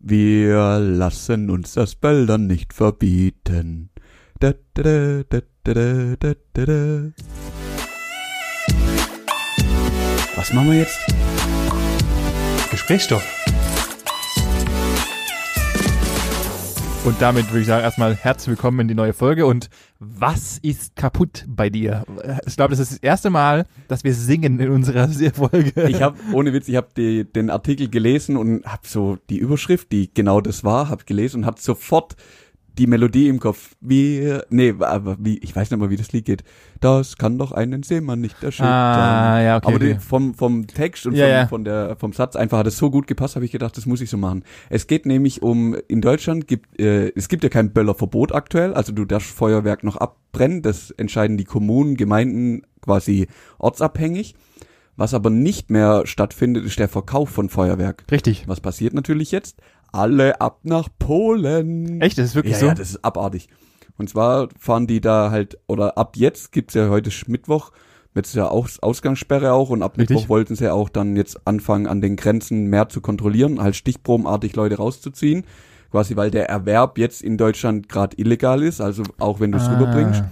Wir lassen uns das Böldern nicht verbieten. Da, da, da, da, da, da, da, da. Was machen wir jetzt? Gesprächsstoff. Und damit würde ich sagen, erstmal herzlich willkommen in die neue Folge. Und was ist kaputt bei dir? Ich glaube, das ist das erste Mal, dass wir singen in unserer Folge. Ich habe, ohne Witz, ich habe den Artikel gelesen und habe so die Überschrift, die genau das war, habe gelesen und hat sofort die Melodie im Kopf. Wie, nee, aber wie, ich weiß nicht mal, wie das Lied geht. Das kann doch einen Seemann nicht erschüttern. Ah, ja, okay. Aber okay. Die, vom, vom Text und Ja, vom, ja. von der, vom Satz einfach hat es so gut gepasst, habe ich gedacht, das muss ich so machen. Es geht nämlich um, in Deutschland gibt, äh, es gibt ja kein Böllerverbot aktuell, also du darfst Feuerwerk noch abbrennen, das entscheiden die Kommunen, Gemeinden quasi ortsabhängig. Was aber nicht mehr stattfindet, ist der Verkauf von Feuerwerk. Richtig. Was passiert natürlich jetzt? Alle ab nach Polen. Echt? Das ist wirklich ja, so? Ja, das ist abartig. Und zwar fahren die da halt, oder ab jetzt gibt's ja heute Mittwoch, jetzt ist ja auch Ausgangssperre auch und ab Richtig. Mittwoch wollten sie ja auch dann jetzt anfangen, an den Grenzen mehr zu kontrollieren, halt stichprobenartig Leute rauszuziehen. Quasi, weil der Erwerb jetzt in Deutschland gerade illegal ist, also auch wenn du es Ah. rüberbringst.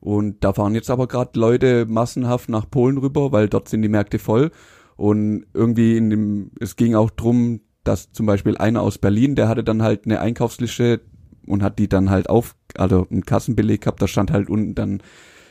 Und da fahren jetzt aber gerade Leute massenhaft nach Polen rüber, weil dort sind die Märkte voll. Und irgendwie in dem, es ging auch drum, dass zum Beispiel einer aus Berlin, der hatte dann halt eine Einkaufsliste und hat die dann halt auf, also einen Kassenbeleg gehabt, da stand halt unten dann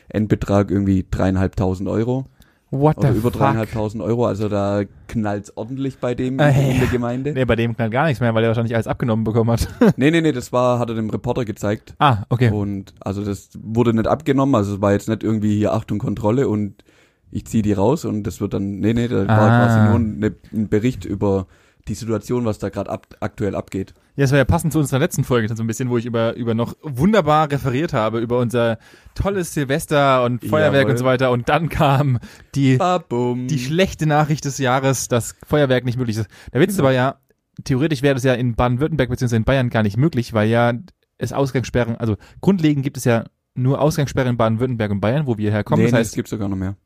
Endbetrag irgendwie dreieinhalbtausend Euro. What the über dreieinhalbtausend Euro, also da knallt's ordentlich bei dem Äh, in der Gemeinde. Nee, bei dem knallt gar nichts mehr, weil er wahrscheinlich alles abgenommen bekommen hat. Nee, nee, nee, das war, hat er dem Reporter gezeigt. ah, okay. Und also das wurde nicht abgenommen, also es war jetzt nicht irgendwie hier Achtung Kontrolle und ich ziehe die raus und das wird dann, nee, nee, da war Ah. quasi nur ein, ein Bericht über die Situation, was da gerade ab, aktuell abgeht. Ja, das war ja passend zu unserer letzten Folge so ein bisschen, wo ich über, über noch wunderbar referiert habe, über unser tolles Silvester und Feuerwerk Jawohl. und so weiter. Und dann kam die, Babum. die schlechte Nachricht des Jahres, dass Feuerwerk nicht möglich ist. Der Witz ist aber ja, theoretisch wäre das ja in Baden-Württemberg bzw. in Bayern gar nicht möglich, weil ja es Ausgangssperren, also grundlegend gibt es ja nur Ausgangssperren in Baden-Württemberg und Bayern, wo wir herkommen. nee, das heißt, es gibt sogar noch mehr.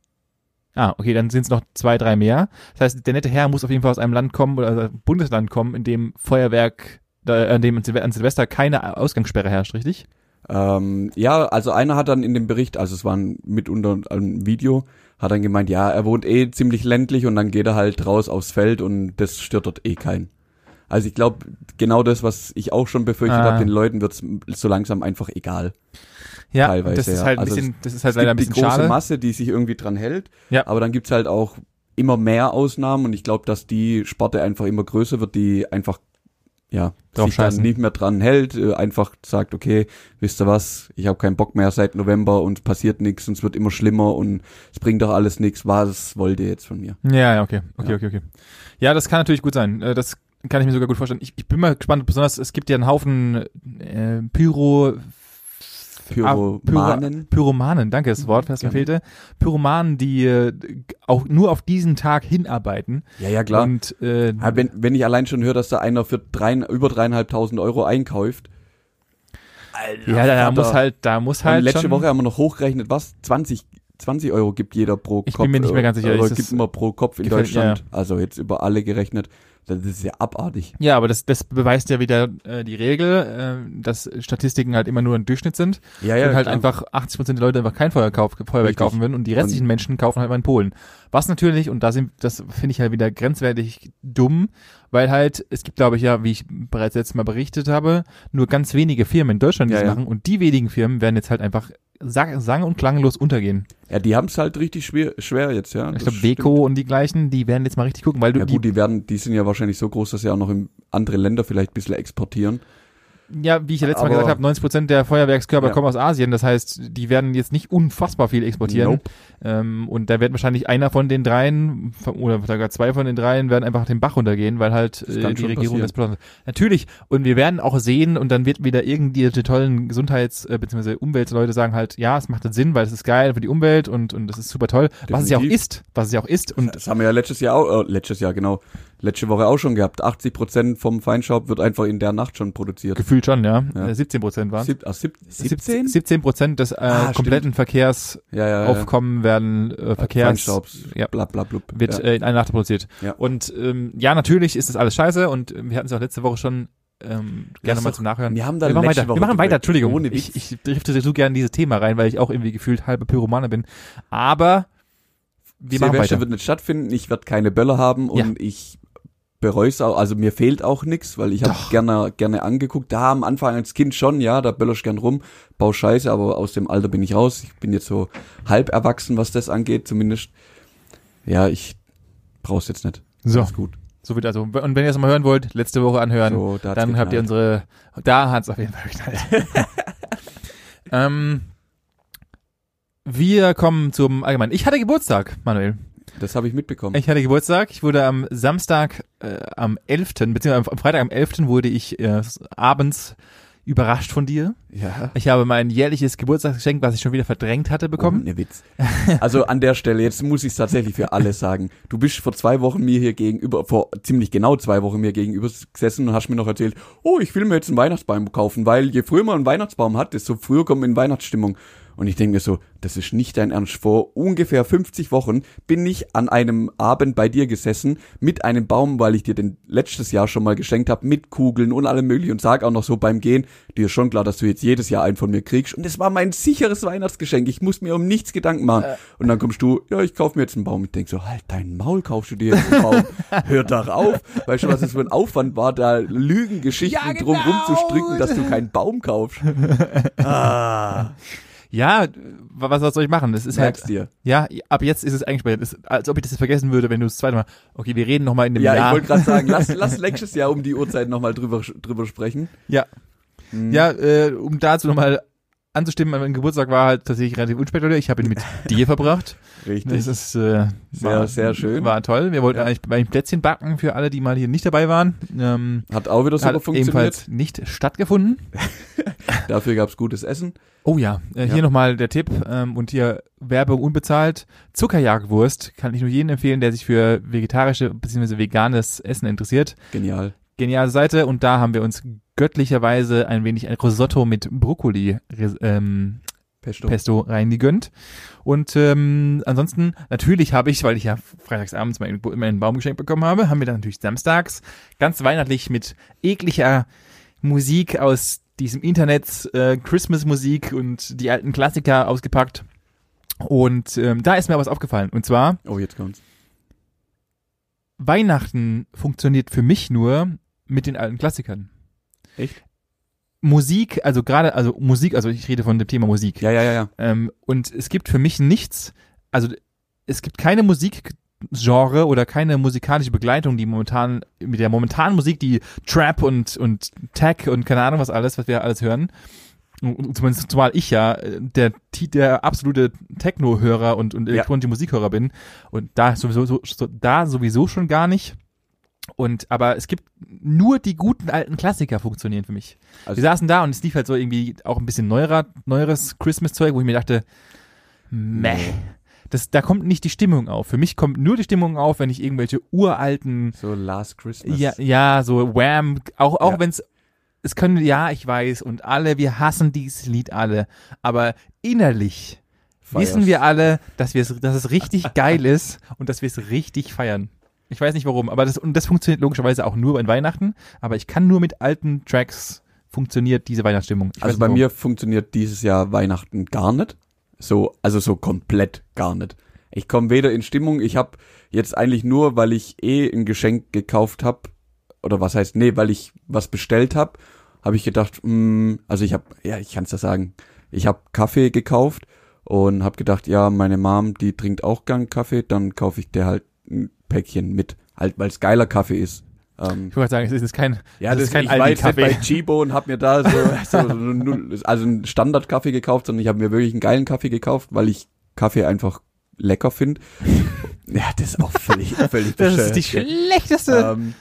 Ah, okay, dann sind es noch zwei, drei mehr. Das heißt, der nette Herr muss auf jeden Fall aus einem Land kommen oder also Bundesland kommen, in dem Feuerwerk, äh, an dem an Silvester keine Ausgangssperre herrscht, richtig? Ähm, ja, also einer hat dann in dem Bericht, also es war ein, mitunter ein Video, hat dann gemeint, ja, er wohnt eh ziemlich ländlich und dann geht er halt raus aufs Feld und das stört dort eh keinen. Also ich glaube, genau das, was ich auch schon befürchtet Ah. habe, den Leuten wird's so langsam einfach egal. Ja, Teilweise, das ist ja. halt ein Also bisschen, das ist halt es leider ein bisschen die große schade. Masse, die sich irgendwie dran hält. Ja. Aber dann gibt's halt auch immer mehr Ausnahmen und ich glaube, dass die Sparte einfach immer größer wird, die einfach ja Drauf sich dann scheißen. nicht mehr dran hält, äh, einfach sagt, okay, wisst ihr was, ich habe keinen Bock mehr seit November und es passiert nichts und es wird immer schlimmer und es bringt doch alles nichts. Was wollt ihr jetzt von mir? Ja, ja, okay. Okay, Ja. okay, okay. Ja, das kann natürlich gut sein. Äh, Das kann ich mir sogar gut vorstellen. Ich, ich bin mal gespannt, besonders es gibt ja einen Haufen äh, Pyro Pyromanen. Pyromanen, danke, das Wort, was mir fehlte. Pyromanen, die äh, auch nur auf diesen Tag hinarbeiten. Ja, ja, klar. Und äh, Ja, wenn, wenn ich allein schon höre, dass da einer für drei, über dreieinhalbtausend Euro einkauft. Alter, ja, da, da muss halt, da muss halt letzte schon, Woche haben wir noch hochgerechnet, was? 20, 20 Euro gibt jeder pro Ich Kopf. bin mir nicht mehr ganz sicher, ist gibt immer pro Kopf in Deutschland. Also jetzt über alle gerechnet. Das ist ja abartig. Ja, aber das, das beweist ja wieder äh, die Regel, äh, dass Statistiken halt immer nur ein Durchschnitt sind Ja, und halt einfach 80 Prozent der Leute einfach kein Feuerwerk Richtig. kaufen würden und die restlichen Menschen kaufen halt mal in Polen. Was natürlich, und da sind, das finde ich halt wieder grenzwertig dumm, weil halt, es gibt glaube ich ja, wie ich bereits letztes Mal berichtet habe, nur ganz wenige Firmen in Deutschland, die Ja, das ja. machen und die wenigen Firmen werden jetzt halt einfach sang, und klanglos untergehen. Ja, die haben es halt richtig schwer, schwer jetzt, ja. Ich glaube. Beko und die gleichen, die werden jetzt mal richtig gucken, weil du Ja die gut, die werden, die sind ja wahrscheinlich so groß, dass sie auch noch in andere Länder vielleicht ein bisschen exportieren. Ja, wie ich ja letztes Mal gesagt habe, 90 Prozent der Feuerwerkskörper Ja. kommen aus Asien. Das heißt, die werden jetzt nicht unfassbar viel exportieren. Nope. Ähm, und da wird wahrscheinlich einer von den dreien oder sogar zwei von den dreien werden einfach den Bach runtergehen, weil halt äh, die Regierung passieren. das hat. Natürlich. Und wir werden auch sehen und dann wird wieder irgendwie die tollen Gesundheits- äh, bzw. Umweltleute sagen halt, ja, es macht Sinn, weil es ist geil für die Umwelt und, und es ist super toll. Was es ja auch Definitiv. ist. Was es ja auch ist. Und das haben wir ja letztes Jahr auch, äh, letztes Jahr, genau. letzte Woche auch schon gehabt. 80 Prozent vom Feinstaub wird einfach in der Nacht schon produziert. Gefühlt schon, ja. Ja. Äh, 17 Prozent waren Sieb, ah, sieb, 17? 17 Prozent des äh, Ah, kompletten Verkehrsaufkommen Ja, ja, ja. werden äh, Verkehrs Feinstaubs, ja. bla bla blub. wird ja. äh, in einer Nacht produziert. Ja. Und ähm, ja, natürlich ist das alles scheiße und äh, wir hatten es auch letzte Woche schon ähm, gerne Lass mal zum Nachhören. wir haben da wir machen weiter. Woche Wir machen weiter, Entschuldigung. ohne Witz. ich, ich drifte so gerne in dieses Thema rein, weil ich auch irgendwie gefühlt halbe Pyromane bin. Aber wir machen Silvester weiter. wird nicht stattfinden, ich werde keine Böller haben und ich bereue es auch, also mir fehlt auch nix, weil ich habe gerne gerne angeguckt. Da am Anfang als Kind schon, ja, da böllerst gern rum, bau Scheiße, aber aus dem Alter bin ich raus. Ich bin jetzt so halb erwachsen, was das angeht, zumindest. Ja, ich brauch's jetzt nicht. So, Ist gut. so wird also. Und wenn ihr das mal hören wollt, letzte Woche anhören. So, da dann habt ihr unsere, da hat's auf jeden Fall geknallt. ähm, wir kommen zum Allgemeinen. Ich hatte Geburtstag, Manuel. Das habe ich mitbekommen. Ich hatte Geburtstag. Ich wurde am Samstag, äh, am 11., beziehungsweise am Freitag am 11. wurde ich äh, abends überrascht von dir. Ja. Ich habe mein jährliches Geburtstagsgeschenk, was ich schon wieder verdrängt hatte, bekommen. Ohne Witz. Also an der Stelle, jetzt muss ich es tatsächlich für alle sagen. Du bist vor zwei Wochen mir hier gegenüber, vor ziemlich genau zwei Wochen mir gegenüber gesessen und hast mir noch erzählt, oh, ich will mir jetzt einen Weihnachtsbaum kaufen, weil je früher man einen Weihnachtsbaum hat, desto früher kommt man in Weihnachtsstimmung. Und ich denke mir so, das ist nicht dein Ernst. Vor ungefähr 50 Wochen bin ich an einem Abend bei dir gesessen mit einem Baum, weil ich dir den letztes Jahr schon mal geschenkt habe, mit Kugeln und allem möglichen und sag auch noch so beim Gehen, dir ist schon klar, dass du jetzt jedes Jahr einen von mir kriegst. Und es war mein sicheres Weihnachtsgeschenk. Ich muss mir um nichts Gedanken machen. Und dann kommst du, ja, ich kauf mir jetzt einen Baum. Ich denk so, halt dein Maul, kaufst du dir jetzt einen Baum. Hör doch auf. Weißt du, was das für ein Aufwand war, da Lügengeschichten Ja, drum genau. rumzustricken, dass du keinen Baum kaufst. ah, Ja, was, soll ich machen? Das ist halt, merkst dir. ja, ab jetzt ist es eingespeichert. Es ist, als ob ich das vergessen würde, wenn du das zweite Mal, okay, wir reden nochmal in dem Ja, Jahr. ich wollte gerade sagen, lass, lass nächstes Jahr um die Uhrzeit nochmal drüber, drüber sprechen. Ja. Hm. Ja, äh, um dazu nochmal anzustimmen, mein Geburtstag war halt tatsächlich relativ unspektakulär. Ich habe ihn mit dir verbracht. Richtig. Das ist äh, Sehr, war, sehr schön. War toll. Wir wollten Ja. eigentlich bei Plätzchen backen für alle, die mal hier nicht dabei waren. Ähm, Hat auch wieder super hat funktioniert. ebenfalls nicht stattgefunden. Dafür gab's gutes Essen. Oh ja, äh, hier Ja. nochmal der Tipp ähm, und hier Werbung unbezahlt. Zuckerjagdwurst kann ich nur jedem empfehlen, der sich für vegetarische bzw. veganes Essen interessiert. Genial. Geniale Seite und da haben wir uns göttlicherweise ein wenig ein Risotto mit Brokkoli ähm, Pesto. Pesto reingegönnt. Und ähm, ansonsten, natürlich habe ich, weil ich ja freitagsabends meinen, meinen Baum geschenkt bekommen habe, haben wir dann natürlich samstags ganz weihnachtlich mit ekliger Musik aus diesem Internet, äh, Christmas-Musik und die alten Klassiker ausgepackt. Und ähm, da ist mir was aufgefallen. Und zwar, Oh, jetzt kommt's. Weihnachten funktioniert für mich nur mit den alten Klassikern. Echt? Musik, also gerade, also Musik, also ich rede von dem Thema Musik. Ja, ja, ja, ja. Ähm, und es gibt für mich nichts, also es gibt keine Musikgenre oder keine musikalische Begleitung, die momentan, mit der momentanen Musik, die Trap und, und Tech und keine Ahnung was alles, was wir alles hören, zumindest zumal ich ja der, der absolute Techno-Hörer und, und elektronische Musikhörer bin und da sowieso, so, so, da sowieso schon gar nicht. Und aber es gibt nur die guten alten Klassiker funktionieren für mich. Also- wir saßen da und es lief halt so irgendwie auch ein bisschen neuerer, neueres Christmas-Zeug, wo ich mir dachte, meh. Das, da kommt nicht die Stimmung auf. Für mich kommt nur die Stimmung auf, wenn ich irgendwelche uralten, So Last Christmas. ja, ja, so Wham, auch, auch Ja. wenn's, es können, ja, ich weiß, und alle, wir hassen dieses Lied alle, aber innerlich Feierst. wissen wir alle, dass wir es, dass es richtig geil ist und dass wir es richtig feiern. Ich weiß nicht warum, aber das, und das funktioniert logischerweise auch nur bei Weihnachten, aber ich kann nur mit alten Tracks funktioniert diese Weihnachtsstimmung. Ich Also bei warum. mir funktioniert dieses Jahr Weihnachten gar nicht. So, also so komplett gar nicht. Ich komme weder in Stimmung, ich habe jetzt eigentlich nur, weil ich eh ein Geschenk gekauft habe, oder was heißt, nee, weil ich was bestellt habe, habe ich gedacht, mh, also ich habe, ja, ich kann's ja sagen, ich habe Kaffee gekauft und habe gedacht, ja, meine Mom, die trinkt auch gern Kaffee, dann kaufe ich der halt ein Päckchen mit, halt, weil es geiler Kaffee ist. Ähm, Ich wollte sagen, es ist kein, ja, das das, ist kein ich war jetzt nicht bei Chibo und hab mir da so, so, so also einen Standardkaffee gekauft, sondern ich habe mir wirklich einen geilen Kaffee gekauft, weil ich Kaffee einfach lecker finde. Ja, das ist auch völlig, völlig Das ist die schlechteste. ähm,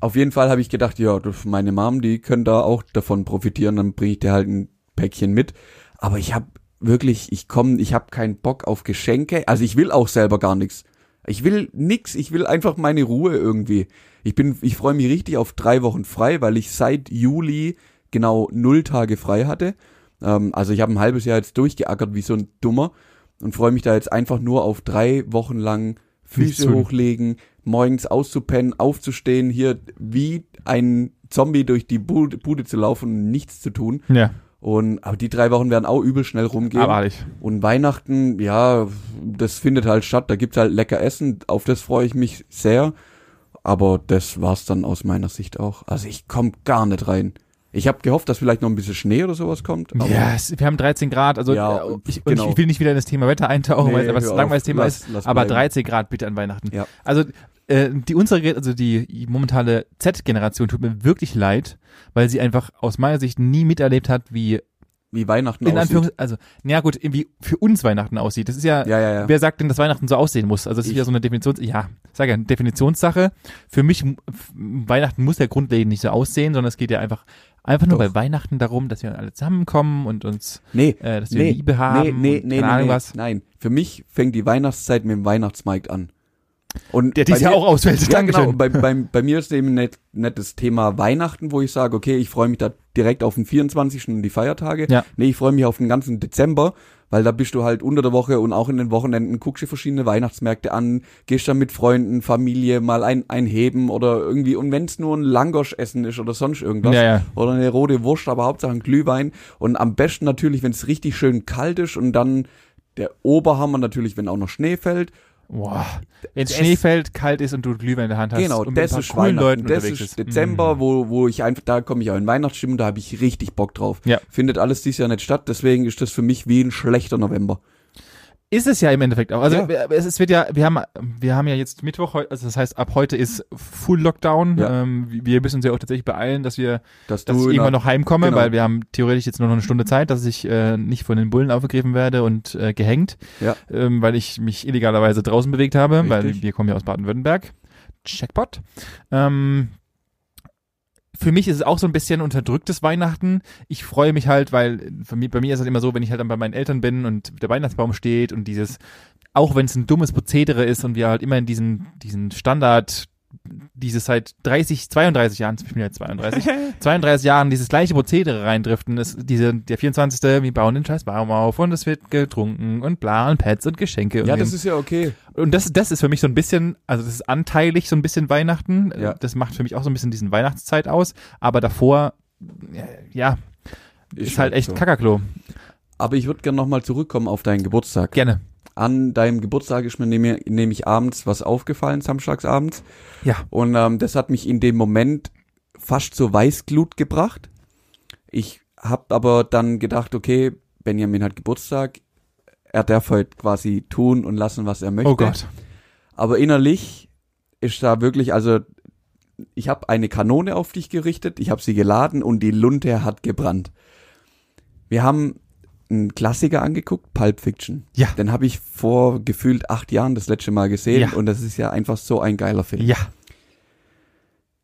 Auf jeden Fall habe ich gedacht, ja, meine Mom, die können da auch davon profitieren, dann bringe ich dir halt ein Päckchen mit. Aber ich habe wirklich, ich komme, ich habe keinen Bock auf Geschenke. Also ich will auch selber gar nichts. Ich will nix, ich will einfach meine Ruhe irgendwie. Ich bin, ich freue mich richtig auf drei Wochen frei, weil ich seit Juli genau null Tage frei hatte. Ähm, also ich habe ein halbes Jahr jetzt durchgeackert wie so ein Dummer und freue mich da jetzt einfach nur auf drei Wochen lang Füße hochlegen, morgens auszupennen, aufzustehen, hier wie ein Zombie durch die Bude, Bude zu laufen und nichts zu tun. Ja, Und aber die drei Wochen werden auch übel schnell rumgehen. abartig. Und Weihnachten, ja, das findet halt statt. Da gibt's halt lecker Essen. Auf das freue ich mich sehr. Aber das war's dann aus meiner Sicht auch. Also ich komme gar nicht rein. Ich habe gehofft, dass vielleicht noch ein bisschen Schnee oder sowas kommt. Aber Ja, es, wir haben 13 Grad, also Ja, äh, ich, genau. ich will nicht wieder in das Thema Wetter eintauchen, Nee, weil hör ein langweiliges. Thema Lass- ist, lass aber bleiben. 13 Grad bitte an Weihnachten. Ja. Also äh, die unsere, also die momentane Z-Generation tut mir wirklich leid, weil sie einfach aus meiner Sicht nie miterlebt hat, wie wie Weihnachten in aussieht. Also na gut, wie für uns Weihnachten aussieht. Das ist ja, Ja, ja, ja. wer sagt denn, dass Weihnachten so aussehen muss? Also das ist wieder so eine Definitions, ja, sag ja, Definitionssache. Für mich Weihnachten muss ja grundlegend nicht so aussehen, sondern es geht ja einfach einfach nur Doch. bei Weihnachten darum, dass wir alle zusammenkommen und uns, Nee, äh, dass wir nee, Liebe haben. nee, nee, nee, nee, Ahnung nee. was. Nein, für mich fängt die Weihnachtszeit mit dem Weihnachtsmarkt an. Und Der dies mir- auch ausfällt. Ja, Dankeschön. genau. Bei, bei, bei mir ist eben nicht das Thema Weihnachten, wo ich sage, okay, ich freue mich da direkt auf den 24. und die Feiertage. Ja. Nee, ich freue mich auf den ganzen Dezember, weil da bist du halt unter der Woche und auch in den Wochenenden, guckst dir verschiedene Weihnachtsmärkte an, gehst dann mit Freunden, Familie mal ein, einheben oder irgendwie, und wenn es nur ein Langosch-Essen ist oder sonst irgendwas, Ja, ja. oder eine rote Wurst, aber Hauptsache ein Glühwein. Und am besten natürlich, wenn es richtig schön kalt ist und dann der Oberhammer natürlich, wenn auch noch Schnee fällt. Boah. Wenn es Schnee fällt, kalt ist und du Glühwein in der Hand hast Genau, und mit das ein ist paar Leuten Weihnachten. Das unterwegs ist. Dezember, Mm. wo, wo ich einfach, da komme ich auch in Weihnachtsstimmung, da habe ich richtig Bock drauf. Ja. Findet alles dieses Jahr nicht statt, deswegen ist das für mich wie ein schlechter November. Ist es ja im Endeffekt auch. Also Ja. es, wird ja, wir haben, wir haben ja jetzt Mittwoch, also das heißt, ab heute ist Full Lockdown. Ja. Ähm, wir müssen uns ja auch tatsächlich beeilen, dass wir, Dass, dass ich irgendwann der- noch heimkomme, genau. weil wir haben theoretisch jetzt nur noch eine Stunde Zeit, dass ich äh, nicht von den Bullen aufgegriffen werde und äh, gehängt, Ja. ähm, weil ich mich illegalerweise draußen bewegt habe, weil Richtig. wir kommen ja aus Baden-Württemberg. Checkpot. Ähm, für mich ist es auch so ein bisschen unterdrücktes Weihnachten. Ich freue mich halt, weil bei mir ist es immer so, wenn ich halt dann bei meinen Eltern bin und der Weihnachtsbaum steht und dieses, auch wenn es ein dummes Prozedere ist und wir halt immer in diesen, diesen Standard, dieses seit 30, 32 Jahren, ich bin jetzt 32, 32 Jahren dieses gleiche Prozedere reindriften, ist diese, der 24. wir bauen den scheiß Baum auf und es wird getrunken und bla und Pets und Geschenke. Ja, und das ist ja okay. und das, das ist für mich so ein bisschen, also das ist anteilig so ein bisschen Weihnachten. Ja. Das macht für mich auch so ein bisschen diesen Weihnachtszeit aus. Aber davor, ja, ist, halt echt so. Kakaklo. Aber ich würde gerne nochmal zurückkommen auf deinen Geburtstag. Gerne. An deinem Geburtstag ist mir nämlich, abends was aufgefallen, samstagsabends. Ja. Und ähm, das hat mich in dem Moment fast zur Weißglut gebracht. Ich habe aber dann gedacht, okay, Benjamin hat Geburtstag, er darf heute quasi tun und lassen, was er möchte. Oh Gott. Aber innerlich ist da wirklich, also ich habe eine Kanone auf dich gerichtet, ich habe sie geladen und die Lunte hat gebrannt. Wir haben einen Klassiker angeguckt, Pulp Fiction. Ja. Den habe ich vor gefühlt acht Jahren das letzte Mal gesehen Ja. und das ist ja einfach so ein geiler Film. Ja.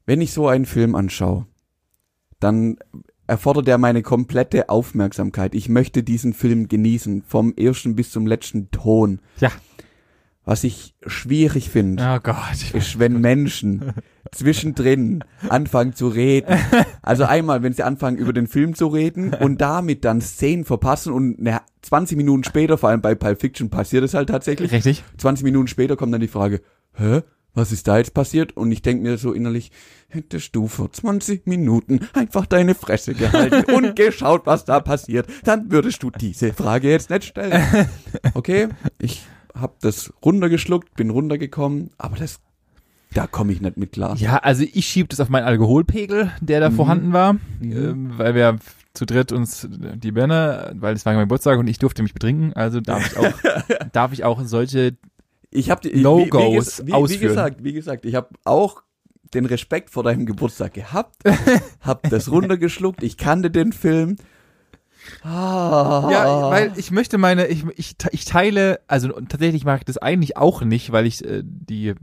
Wenn ich so einen Film anschaue, dann erfordert er meine komplette Aufmerksamkeit. Ich möchte diesen Film genießen, vom ersten bis zum letzten Ton. Ja. Was ich schwierig finde, Oh Gott. Ich ist, wenn Menschen zwischendrin anfangen zu reden. Also einmal, wenn sie anfangen, über den Film zu reden und damit dann Szenen verpassen und ne, 20 Minuten später, vor allem bei Pulp Fiction, passiert es halt tatsächlich. Richtig. 20 Minuten später kommt dann die Frage, hä? Was ist da jetzt passiert? Und ich denke mir so innerlich, hättest du vor 20 Minuten einfach deine Fresse gehalten und geschaut, was da passiert, dann würdest du diese Frage jetzt nicht stellen. Okay, ich hab das runtergeschluckt, bin runtergekommen, aber das, da komme ich nicht mit klar. Ja, also ich schiebe das auf meinen Alkoholpegel, der da Mhm. vorhanden war, Mhm. ähm, weil wir zu dritt uns die Birne, weil es war mein Geburtstag und ich durfte mich betrinken, also darf ich auch, darf ich auch solche Ich habe die No-Gos wie, wie, wie, wie ausführen. gesagt, wie gesagt, ich habe auch den Respekt vor deinem Geburtstag gehabt, hab das runtergeschluckt, ich kannte den Film. Ah. Ja, weil ich möchte meine, ich, ich, ich teile, also tatsächlich mag ich das eigentlich auch nicht, weil ich äh, die,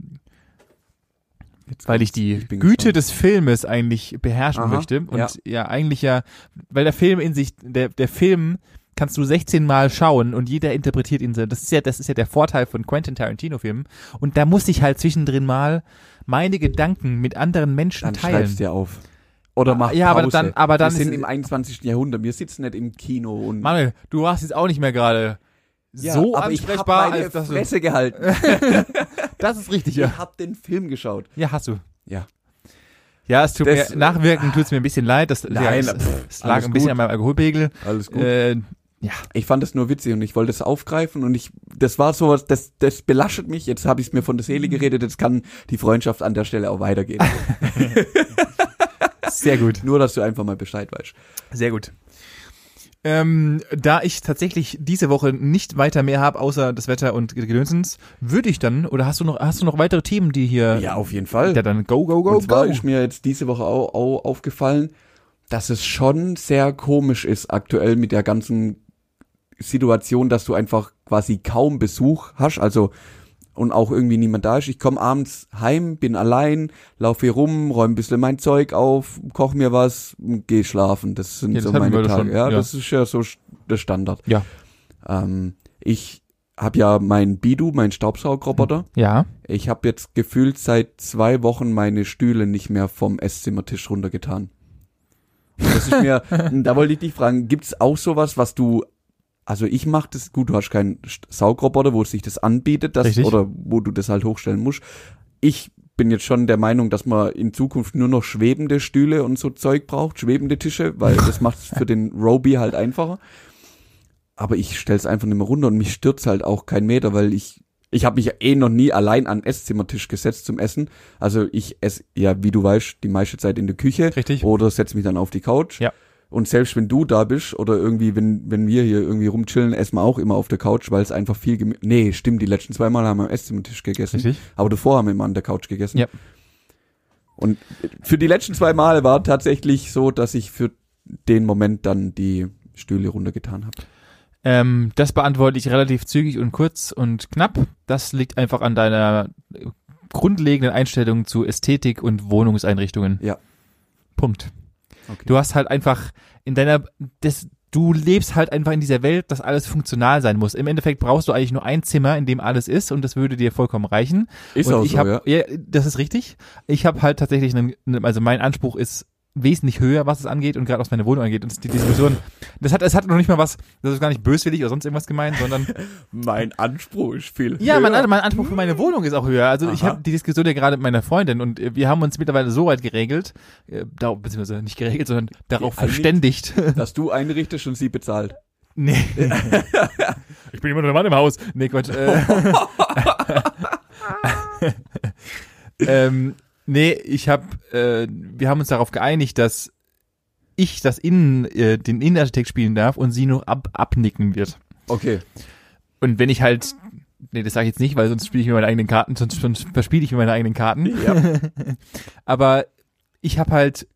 Jetzt weil ich die bin Güte gespannt. des Filmes eigentlich beherrschen Aha, möchte und ja. ja. eigentlich ja, weil der Film in sich, der, der Film kannst du 16 Mal schauen und jeder interpretiert ihn so. Das ist ja, das ist ja der Vorteil von Quentin Tarantino-Filmen. Und da muss ich halt zwischendrin mal meine Gedanken mit anderen Menschen Dann teilen. schreib's dir auf. Oder mach Ja, aber Pause. dann- aber dann Wir sind im 21. Jahrhundert. Wir sitzen nicht im Kino und Manuel, du warst jetzt auch nicht mehr gerade ja, so aber ich hab ansprechbar, meine als dass Fresse gehalten. das ist richtig, Ich ja. hab den Film geschaut. Ja, hast du. Ja. Ja, es tut Das- mir, nachwirken tut's mir ein bisschen leid. Das, Nein, ja, es, pff, es lag ein bisschen gut. an meinem Alkoholpegel. Alles gut. Äh, Ich fand es nur witzig und ich wollte es aufgreifen und ich, das war sowas, das, das belastet mich. Jetzt habe ich es mir von der Seele geredet. Jetzt kann die Freundschaft an der Stelle auch weitergehen. sehr gut. nur, dass du einfach mal Bescheid weißt. Sehr gut. Ähm, da ich tatsächlich diese Woche nicht weiter mehr habe, außer das Wetter und Gedönsens, würde ich dann, oder hast du noch, hast du noch weitere Themen, die hier, Ja, auf jeden Fall. ja dann go, go, go, und zwar go. ist mir jetzt diese Woche auch, auch aufgefallen, dass es schon sehr komisch ist aktuell mit der ganzen Situation, dass du einfach quasi kaum Besuch hast, also und auch irgendwie niemand da ist. Ich komme abends heim, bin allein, laufe hier rum, räume ein bisschen mein Zeug auf, koch mir was, geh schlafen. Das sind Ja, das so meine Tage. schon, ja, ja. das ist ja so der Standard. Ja. Ähm, ich habe ja mein Bidu, mein Staubsaugerroboter. Ja. Ich habe jetzt gefühlt seit zwei Wochen meine Stühle nicht mehr vom Esszimmertisch runtergetan. Das ist mir, da wollte ich dich fragen, gibt's auch sowas, was du, also ich mach das, gut, du hast keinen Saugroboter, wo es sich das anbietet, das, Richtig. oder wo du das halt hochstellen musst. Ich bin jetzt schon der Meinung, dass man in Zukunft nur noch schwebende Stühle und so Zeug braucht, schwebende Tische, weil das macht es für den Roby halt einfacher. Aber ich stell's einfach nicht mehr runter und mich stürzt halt auch kein Meter, weil ich ich habe mich ja eh noch nie allein an Esszimmertisch gesetzt zum Essen. Also ich esse ja, wie du weißt, die meiste Zeit in der Küche Richtig. oder setz mich dann auf die Couch. Ja. Und selbst wenn du da bist oder irgendwie, wenn, wenn wir hier irgendwie rumchillen, essen wir auch immer auf der Couch, weil es einfach viel gem Nee, stimmt, die letzten zwei Mal haben wir am Esszimmertisch gegessen. Richtig. Aber davor haben wir immer an der Couch gegessen. Ja. Und für die letzten zwei Male war tatsächlich so, dass ich für den Moment dann die Stühle runtergetan habe. Ähm, das beantworte ich relativ zügig und kurz und knapp. Das liegt einfach an deiner grundlegenden Einstellung zu Ästhetik und Wohnungseinrichtungen. Ja. Punkt. Okay. Du hast halt einfach in deiner, das, du lebst halt einfach in dieser Welt, dass alles funktional sein muss. Im Endeffekt brauchst du eigentlich nur ein Zimmer, in dem alles ist und das würde dir vollkommen reichen. Ist und auch ich so, hab, ja. Das ist richtig. Ich habe halt tatsächlich, einen, also mein Anspruch ist wesentlich höher, was es angeht und gerade was meine Wohnung angeht. Und die Diskussion, das hat, es hat noch nicht mal was, das ist gar nicht böswillig oder sonst irgendwas gemeint, sondern Mein Anspruch ist viel ja, mein, mein Anspruch für meine Wohnung ist auch höher. Also ich Aha. habe die Diskussion ja gerade mit meiner Freundin und äh, wir haben uns mittlerweile so weit geregelt, äh, da, beziehungsweise nicht geregelt, sondern darauf verständigt. dass du einrichtest und sie bezahlt. nee. ich bin immer nur der Mann im Haus. Nee, Quatsch. Äh, ähm, nee, ich habe, äh, wir haben uns darauf geeinigt, dass ich das Innen, äh, den Innenarchitekt spielen darf und sie nur ab, abnicken wird. Okay. Und wenn ich halt, nee, das sage ich jetzt nicht, weil sonst spiele ich mir meine eigenen Karten, sonst, sonst verspiele ich mir meine eigenen Karten. Ja. Aber ich habe halt,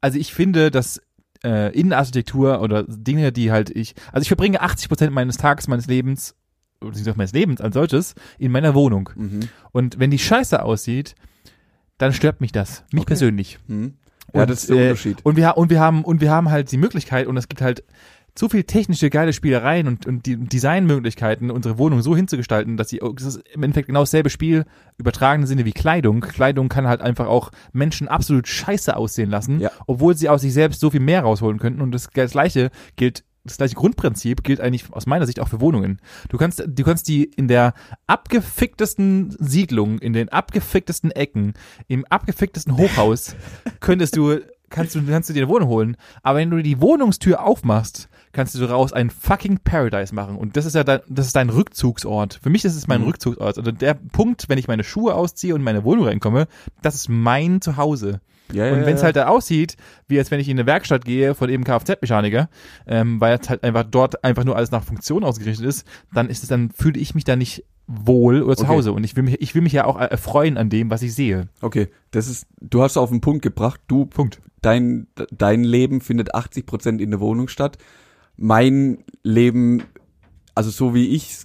also ich finde, dass äh, Innenarchitektur oder Dinge, die halt ich, also ich verbringe 80 Prozent meines Tages, meines Lebens, beziehungsweise meines Lebens als solches, in meiner Wohnung. Mhm. Und wenn die scheiße aussieht, dann stört mich das, mich Okay. persönlich. Mhm. Ja, Und, das ist der äh, Unterschied. Und wir, und wir haben, und wir haben halt die Möglichkeit, und es gibt halt so viel technische geile Spielereien und, und die Designmöglichkeiten, unsere Wohnung so hinzugestalten, dass sie, das ist im Endeffekt genau dasselbe Spiel, übertragenen Sinne wie Kleidung. Kleidung kann halt einfach auch Menschen absolut scheiße aussehen lassen, Ja. obwohl sie aus sich selbst so viel mehr rausholen könnten. Und das, das gleiche gilt, das gleiche Grundprinzip gilt eigentlich aus meiner Sicht auch für Wohnungen. Du kannst, du kannst die in der abgeficktesten Siedlung, in den abgeficktesten Ecken, im abgeficktesten Hochhaus, könntest du, kannst du, kannst du dir eine Wohnung holen. Aber wenn du die Wohnungstür aufmachst, kannst du daraus ein fucking Paradise machen. Und das ist ja dein, das ist dein Rückzugsort. Für mich ist es mein Mhm. Rückzugsort. Also der Punkt, wenn ich meine Schuhe ausziehe und in meine Wohnung reinkomme, das ist mein Zuhause. Ja, Und ja, wenn es halt da aussieht, wie als wenn ich in eine Werkstatt gehe von eben Kfz-Mechaniker, ähm, weil jetzt halt einfach dort einfach nur alles nach Funktion ausgerichtet ist, dann ist es, dann fühle ich mich da nicht wohl oder zu Okay. Hause. Und ich will mich, ich will mich ja auch erfreuen an dem, was ich sehe. Okay, das ist, du hast auf den Punkt gebracht, du, Punkt. dein, dein Leben findet 80 Prozent in der Wohnung statt. Mein Leben, also so wie ich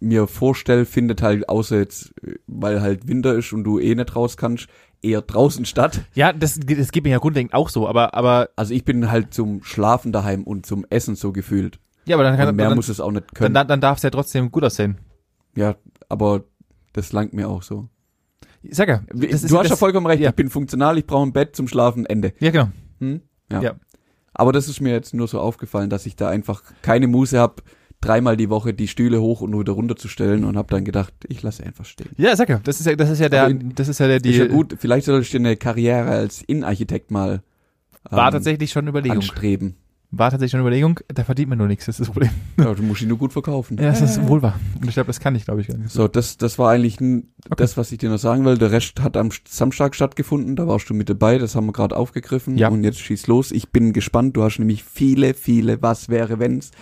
mir vorstelle, findet halt außer jetzt, weil halt Winter ist und du eh nicht raus kannst, eher draußen statt. Ja, das, das geht mir ja grundlegend auch so, aber, aber Also ich bin halt zum Schlafen daheim und zum Essen so gefühlt. Ja, aber dann, kann, Und mehr dann, muss es auch nicht können. dann, dann darf es ja trotzdem gut aussehen. ja, aber das langt mir auch so. Ich sag ja. Du hast ja vollkommen recht. ja. Ich bin funktional, ich brauche ein Bett zum Schlafen, Ende. Ja, genau. Hm? Ja. Ja. Aber das ist mir jetzt nur so aufgefallen, dass ich da einfach keine Muße habe, dreimal die Woche die Stühle hoch und wieder runter zu stellen und habe dann gedacht, ich lasse einfach stehen. Ja, sag ja. Das ist ja, das ist ja der, in- das ist ja der, die, ist ja gut, vielleicht soll ich dir eine Karriere als Innenarchitekt mal ähm, war tatsächlich schon Überlegung. anstreben. War tatsächlich eine Überlegung. Da verdient man nur nichts. Das ist das Problem. Ja, du musst ihn nur gut verkaufen. Ja, das ist wohl wahr. Und ich glaube, das kann ich, glaube ich, gar nicht. So, das, das war eigentlich Okay. das, was ich dir noch sagen will. Der Rest hat am Samstag stattgefunden, da warst du mit dabei, das haben wir gerade aufgegriffen. Ja. Und jetzt schieß los. Ich bin gespannt. Du hast nämlich viele, viele Was wäre wenn's,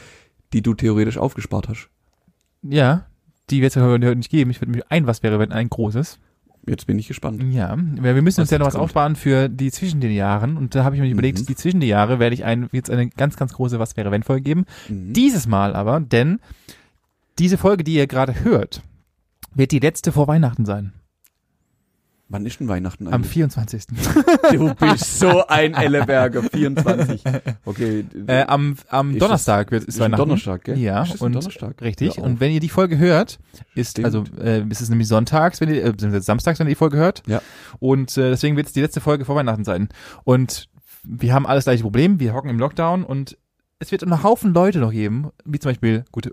die du theoretisch aufgespart hast. Ja, die wird es heute nicht geben. Ich würde mir ein, was wäre, wenn ein großes. Jetzt bin ich gespannt. Ja, wir wir müssen uns Was ja noch was kommt. aufsparen für die zwischen den Jahren. Und da habe ich mir überlegt, Mhm. die zwischen den Jahre werde ich ein, jetzt eine ganz, ganz große Was wäre, wenn Folge geben. Mhm. Dieses Mal aber, denn diese Folge, die ihr gerade hört, wird die letzte vor Weihnachten sein. Wann ist denn Weihnachten Am eigentlich? 24. Du bist so ein Elleberger, 24. Okay. äh, am am Ist Donnerstag wird, ist, ist Weihnachten. Donnerstag, gell? Ja, Ist und Donnerstag? Richtig. Auf. Und wenn ihr die Folge hört, ist Stimmt. also äh, ist es nämlich sonntags, wenn ihr äh, samstags, wenn ihr die Folge hört. Ja. Und äh, deswegen wird es die letzte Folge vor Weihnachten sein. Und wir haben alles gleiche Problem. Wir hocken im Lockdown und es wird einen Haufen Leute noch geben, wie zum Beispiel, gut,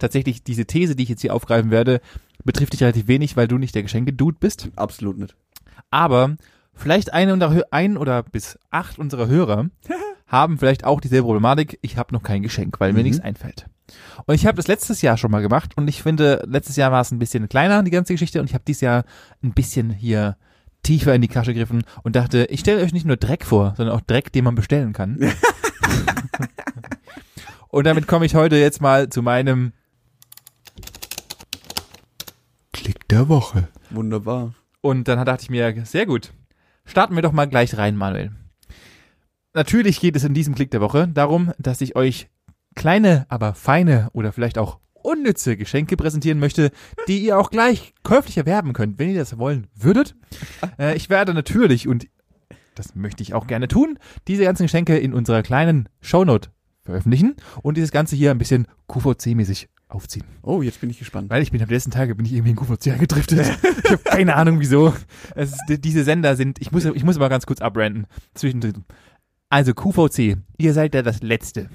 tatsächlich diese These, die ich jetzt hier aufgreifen werde, betrifft dich relativ wenig, weil du nicht der Geschenke-Dude bist. Absolut nicht. Aber vielleicht eine Hö- ein oder bis acht unserer Hörer haben vielleicht auch dieselbe Problematik. Ich habe noch kein Geschenk, weil mir Mhm. nichts einfällt. Und ich habe das letztes Jahr schon mal gemacht und ich finde, letztes Jahr war es ein bisschen kleiner, die ganze Geschichte, und ich habe dieses Jahr ein bisschen hier tiefer in die Tasche gegriffen und dachte, ich stelle euch nicht nur Dreck vor, sondern auch Dreck, den man bestellen kann. und damit komme ich heute jetzt mal zu meinem Klick der Woche. Wunderbar. Und dann dachte ich mir, sehr gut. Starten wir doch mal gleich rein, Manuel. Natürlich geht es in diesem Klick der Woche darum, dass ich euch kleine, aber feine oder vielleicht auch unnütze Geschenke präsentieren möchte, die ihr auch gleich käuflich erwerben könnt, wenn ihr das wollen würdet. Äh, ich werde natürlich, und das möchte ich auch gerne tun, diese ganzen Geschenke in unserer kleinen Shownote veröffentlichen und dieses Ganze hier ein bisschen QVC-mäßig aufziehen. Oh, jetzt bin ich gespannt. Weil ich bin am letzten Tage bin ich irgendwie in QVC gedriftet. ich habe keine Ahnung wieso. Es ist, die- diese Sender sind, ich muss, ich muss mal ganz kurz abranden. Zwischendrin. Also QVC, ihr seid ja das Letzte.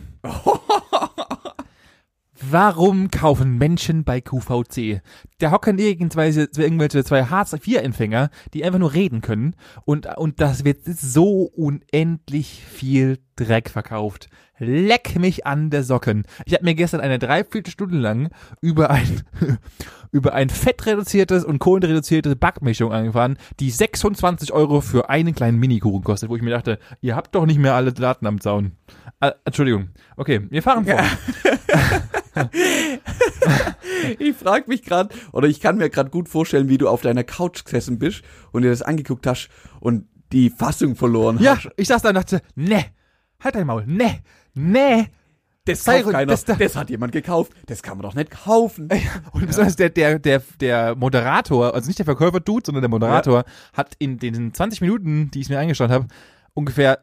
Warum kaufen Menschen bei QVC? Da hocken irgendwelche, irgendwelche zwei Hartz-IV-Empfänger, die einfach nur reden können und, und das wird so unendlich viel Dreck verkauft. Leck mich an der Socken. Ich habe mir gestern eine Dreiviertelstunde lang über ein, über ein fettreduziertes und kohlenreduzierte Backmischung angefahren, die 26 Euro für einen kleinen Minikuchen kostet, wo ich mir dachte, ihr habt doch nicht mehr alle Daten am Zaun. Ah, Entschuldigung. Okay, wir fahren fort. Ich frag mich gerade, oder ich kann mir gerade gut vorstellen, wie du auf deiner Couch gesessen bist und dir das angeguckt hast und die Fassung verloren Ja, hast. ich saß da und dachte, ne, halt dein Maul, ne, ne. Das Sei kauft keiner. das Das, da- hat jemand gekauft. Das kann man doch nicht kaufen. Und besonders der, der, der, der Moderator, also nicht der Verkäufer-Dude, sondern der Moderator, hat in den 20 Minuten, die ich mir eingeschaut habe, ungefähr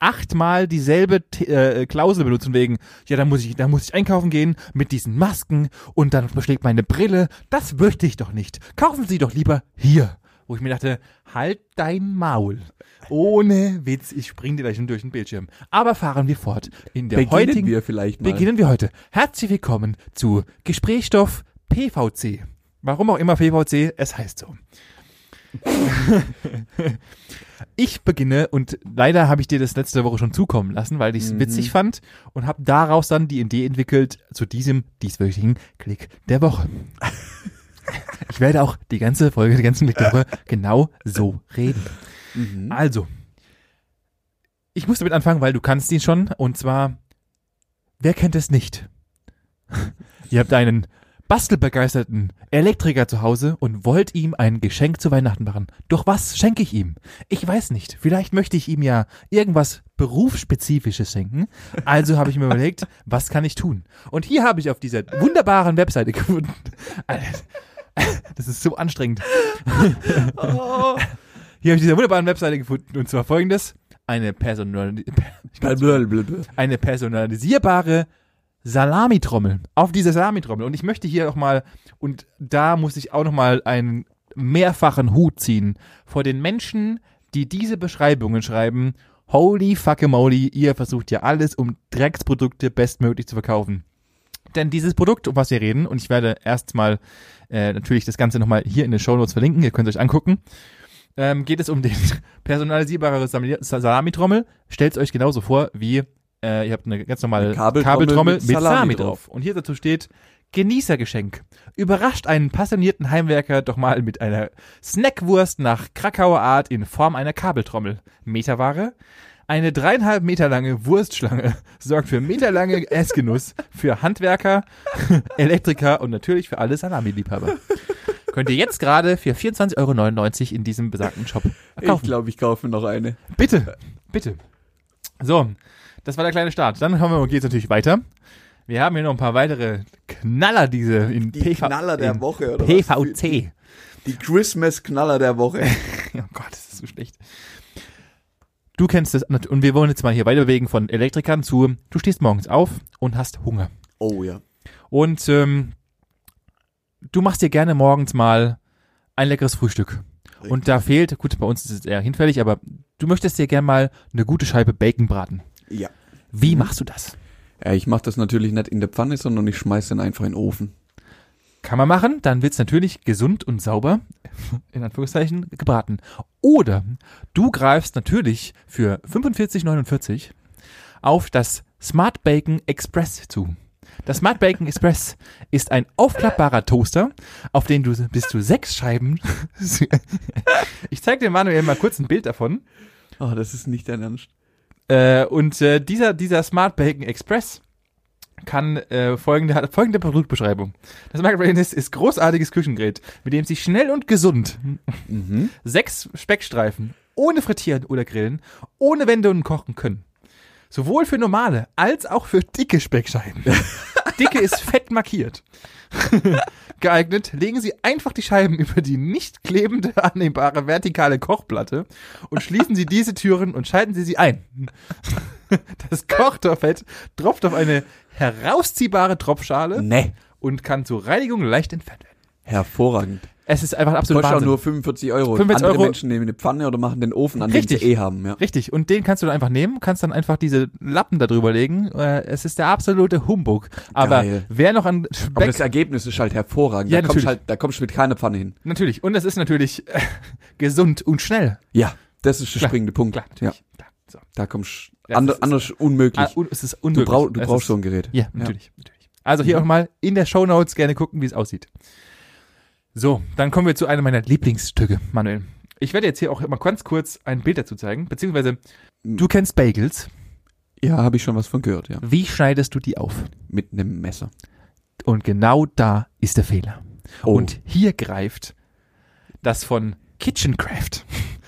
achtmal dieselbe äh, Klausel benutzt und wegen, ja, da muss ich, da muss ich einkaufen gehen mit diesen Masken und dann beschlägt meine Brille. Das möchte ich doch nicht. Kaufen Sie doch lieber hier. Wo ich mir dachte, halt dein Maul. Ohne Witz, ich spring dir gleich schon durch den Bildschirm. Aber fahren wir fort. In der Beginnen heutigen wir vielleicht mal. Beginnen wir heute. Herzlich willkommen zu Gesprächsstoff PVC. Warum auch immer PVC, es heißt so. ich beginne und leider habe ich dir das letzte Woche schon zukommen lassen, weil ich es Mhm. witzig fand und habe daraus dann die Idee entwickelt zu diesem dieswöchigen Klick der Woche. ich werde auch die ganze Folge, die ganzen Klick der Woche genau so reden. Mhm. Also, ich muss damit anfangen, weil du kannst ihn schon. Und zwar, wer kennt es nicht? Ihr habt einen bastelbegeisterten Elektriker zu Hause und wollt ihm ein Geschenk zu Weihnachten machen. Doch was schenke ich ihm? Ich weiß nicht. Vielleicht möchte ich ihm ja irgendwas berufsspezifisches schenken. Also habe ich mir überlegt, was kann ich tun? Und hier habe ich auf dieser wunderbaren Webseite gefunden. Das ist so anstrengend. Oh. Hier habe ich diese wunderbaren Webseite gefunden und zwar folgendes. Eine, personali Blablabla. eine personalisierbare Salamitrommel. Auf diese Salamitrommel. Und ich möchte hier noch mal, und da muss ich auch noch mal einen mehrfachen Hut ziehen vor den Menschen, die diese Beschreibungen schreiben. Holy fucking moly, ihr versucht ja alles, um Drecksprodukte bestmöglich zu verkaufen. Denn dieses Produkt, um was wir reden, und ich werde erstmal äh, natürlich das Ganze nochmal hier in den Show Notes verlinken, ihr könnt es euch angucken, ähm, geht es um den personalisierbare Salami- Salamitrommel. Stellt es euch genauso vor, wie äh, ihr habt eine ganz normale Eine Kabeltrommel Kabeltrommel mit mit, Salami, Salami drauf. Und hier dazu steht Genießergeschenk. Überrascht einen passionierten Heimwerker doch mal mit einer Snackwurst nach Krakauer Art in Form einer Kabeltrommel. Meterware. Eine dreieinhalb Meter lange Wurstschlange sorgt für meterlange Essgenuss für Handwerker, Elektriker und natürlich für alle Salami-Liebhaber. Könnt ihr jetzt gerade für 24,99 Euro in diesem besagten Shop Ich kaufen. glaube, ich kaufe noch eine. Bitte, bitte. So, das war der kleine Start. Dann haben wir, geht's natürlich weiter. Wir haben hier noch ein paar weitere Knaller, diese in Die PV Knaller der Woche, oder? PVC. Die Christmas-Knaller der Woche. Oh Gott, das ist so schlecht. Du kennst das, und wir wollen jetzt mal hier weiter bewegen von Elektrikern zu, du stehst morgens auf und hast Hunger. Oh ja. Und ähm, du machst dir gerne morgens mal ein leckeres Frühstück. Und da fehlt, gut, bei uns ist es eher hinfällig, aber du möchtest dir gerne mal eine gute Scheibe Bacon braten. Ja. Wie Mhm. machst du das? Ja, ich mache das natürlich nicht in der Pfanne, sondern ich schmeiß den einfach in den Ofen. Kann man machen, dann wird's natürlich gesund und sauber, in Anführungszeichen, gebraten. Oder du greifst natürlich für 45,49 auf das Smart Bacon Express zu. Das Smart Bacon Express ist ein aufklappbarer Toaster, auf den du bis zu sechs Scheiben. ich zeige dir Manuel mal kurz ein Bild davon. Oh, das ist nicht dein Ernst. Äh, und äh, dieser, dieser Smart Bacon Express kann äh, folgende, hat folgende Produktbeschreibung. Das Smart Bacon ist, ist großartiges Küchengerät, mit dem Sie schnell und gesund Mhm. sechs Speckstreifen ohne Frittieren oder Grillen, ohne Wendungen kochen können. Sowohl für normale als auch für dicke Speckscheiben. Dicke ist fett markiert. Geeignet legen Sie einfach die Scheiben über die nicht klebende annehmbare vertikale Kochplatte und schließen Sie diese Türen und schalten Sie sie ein. Das Kochtorfett tropft auf eine herausziehbare Tropfschale Ne. und kann zur Reinigung leicht entfernt werden. Hervorragend. Es ist einfach absolut Kostet auch nur 45 Euro. 45 Andere Euro. Menschen nehmen eine Pfanne oder machen den Ofen an, Richtig. den sie eh haben. Ja. Richtig, und den kannst du dann einfach nehmen, kannst dann einfach diese Lappen da drüber legen. Äh, es ist der absolute Humbug. Aber Geil. wer noch an Aber Speck... das Ergebnis ist halt hervorragend. Ja, da kommst natürlich. halt, da kommst du mit keiner Pfanne hin. natürlich, und es ist natürlich äh, gesund und schnell. Ja, das ist der Klar. springende Punkt. Klar, ja. Klar. So. da kommst Das ander, ist- anders unmöglich. Ah, und es ist du, unmöglich. brauch, du brauchst ist, so ein Gerät. Ja, natürlich, natürlich. Also hier auch mal in der Show Notes gerne gucken, wie es aussieht. So, dann kommen wir zu einem meiner Lieblingsstücke, Manuel. Ich werde jetzt hier auch mal ganz kurz ein Bild dazu zeigen, beziehungsweise du kennst Bagels. Ja, habe ich schon was von gehört, ja. Wie schneidest du die auf? Mit einem Messer. Und genau da ist der Fehler. Oh. Und hier greift das von Kitchencraft,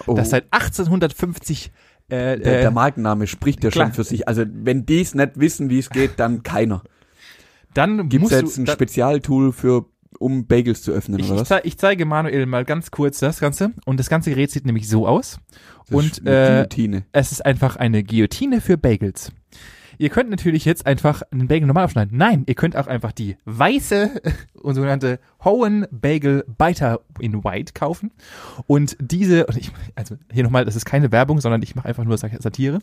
Oh. das seit 1850 äh, der, der äh, Markenname spricht ja klar. schon für sich. Also wenn die es nicht wissen, wie es geht, dann keiner. dann Gibt es jetzt ein da, Spezialtool für, um Bagels zu öffnen, ich, oder ich, was? zei- ich zeige Manuel mal ganz kurz das Ganze und das ganze Gerät sieht nämlich so aus Das und ist eine äh, Guillotine. es ist einfach eine Guillotine für Bagels. Ihr könnt natürlich jetzt einfach einen Bagel normal aufschneiden. Nein, ihr könnt auch einfach die weiße und sogenannte Hohen Bagel Biter in White kaufen. Und diese, und ich, also hier nochmal, das ist keine Werbung, sondern ich mache einfach nur Sa- Satire.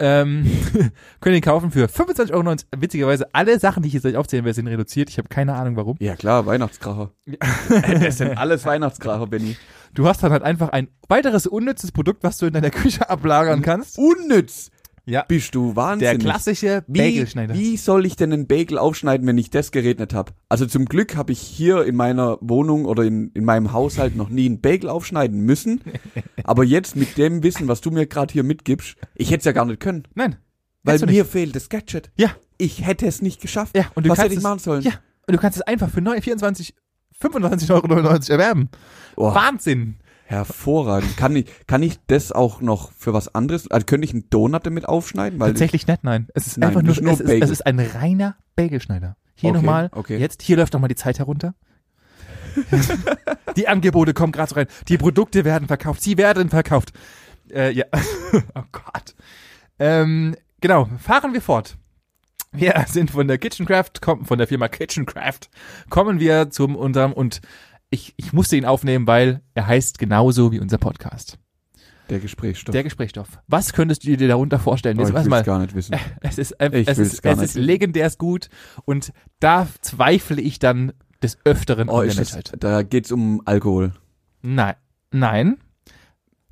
Ähm, könnt ihr kaufen für 25,90 Euro. Witzigerweise, alle Sachen, die ich jetzt gleich aufzählen werde, sind reduziert. Ich habe keine Ahnung warum. Ja klar, Weihnachtskracher. das sind alles Weihnachtskracher, Benny. Du hast dann halt einfach ein weiteres unnützes Produkt, was du in deiner Küche ablagern kannst. Unnütz. Ja. Bist du Der wahnsinnig. klassische Wie, Bagelschneider. wie soll ich denn einen Bagel aufschneiden, wenn ich das Gerät nicht hab? Also zum Glück habe ich hier in meiner Wohnung oder in, in meinem Haushalt noch nie einen Bagel aufschneiden müssen. Aber jetzt mit dem Wissen, was du mir gerade hier mitgibst, ich hätte es ja gar nicht können. Nein. Weil mir fehlt das Gadget. Ja. Ich hätte es nicht geschafft. Ja, und du was kannst hätte ich es- machen sollen? Ja, und du kannst es einfach für neu 24, 25,99 Euro erwerben. Oh, Wahnsinn. Hervorragend. Kann ich, kann ich das auch noch für was anderes? Also könnte ich einen Donut damit aufschneiden? Weil Tatsächlich nicht, nein. Es ist Nein, einfach nur, ist nur es, ist, Bagel. es ist ein reiner Bagelschneider. Hier Okay, nochmal, okay. jetzt, hier läuft nochmal die Zeit herunter. die Angebote kommen gerade so rein. Die Produkte werden verkauft. Sie werden verkauft. Äh, ja. oh Gott. Ähm, genau, fahren wir fort. Wir sind von der Kitchencraft, kommen von der Firma Kitchencraft, kommen wir zum unserem und ich, ich musste ihn aufnehmen, weil er heißt genauso wie unser Podcast. Der Gesprächsstoff. Der Gesprächsstoff. Was könntest du dir darunter vorstellen? oh, Jetzt ich will's mal, gar nicht wissen. es ist, äh, Ich es ist, gar es nicht ist wissen. legendär gut und da zweifle ich dann des Öfteren Oh, an der Nettheit. da geht's um Alkohol. Nein. Nein.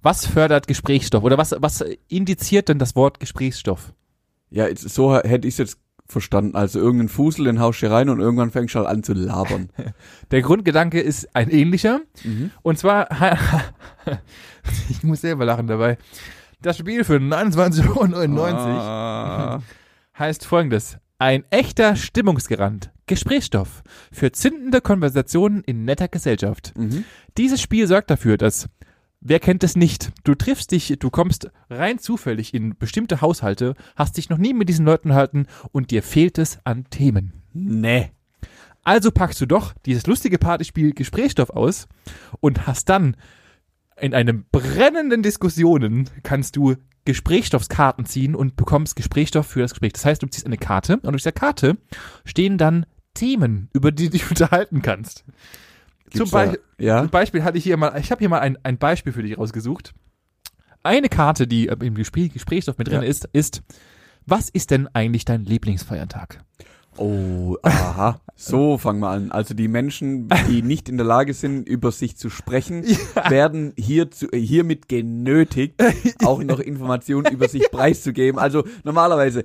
Was fördert Gesprächsstoff? Oder was, was indiziert denn das Wort Gesprächsstoff? Ja, so hätte ich jetzt verstanden. Also irgendein Fusel, den haust du rein und irgendwann fängst du halt an zu labern. Der Grundgedanke ist ein ähnlicher. mhm. Und zwar, ich muss selber lachen dabei. Das Spiel für 29,99 Euro Ah. heißt folgendes. Ein echter Stimmungsgarant. Gesprächsstoff. Für zündende Konversationen in netter Gesellschaft. Mhm. Dieses Spiel sorgt dafür, dass Wer kennt es nicht? Du triffst dich, du kommst rein zufällig in bestimmte Haushalte, hast dich noch nie mit diesen Leuten halten und dir fehlt es an Themen. Nee. Also packst du doch dieses lustige Partyspiel Gesprächsstoff aus und hast dann in einem brennenden Diskussionen kannst du Gesprächsstoffskarten ziehen und bekommst Gesprächsstoff für das Gespräch. Das heißt, du ziehst eine Karte und auf dieser Karte stehen dann Themen, über die du dich unterhalten kannst. Zum, Gibt's da- Beispiel Ja. zum Beispiel hatte ich hier mal, ich habe hier mal ein, ein Beispiel für dich rausgesucht. Eine Karte, die äh, im Gespräch, Gesprächsstoff mit drin Ja. ist, ist, was ist denn eigentlich dein Lieblingsfeiertag? Oh, aha. So fangen wir an. Also die Menschen, die nicht in der Lage sind, über sich zu sprechen, werden hier zu, äh, hiermit genötigt, auch noch Informationen über sich preiszugeben. Also normalerweise,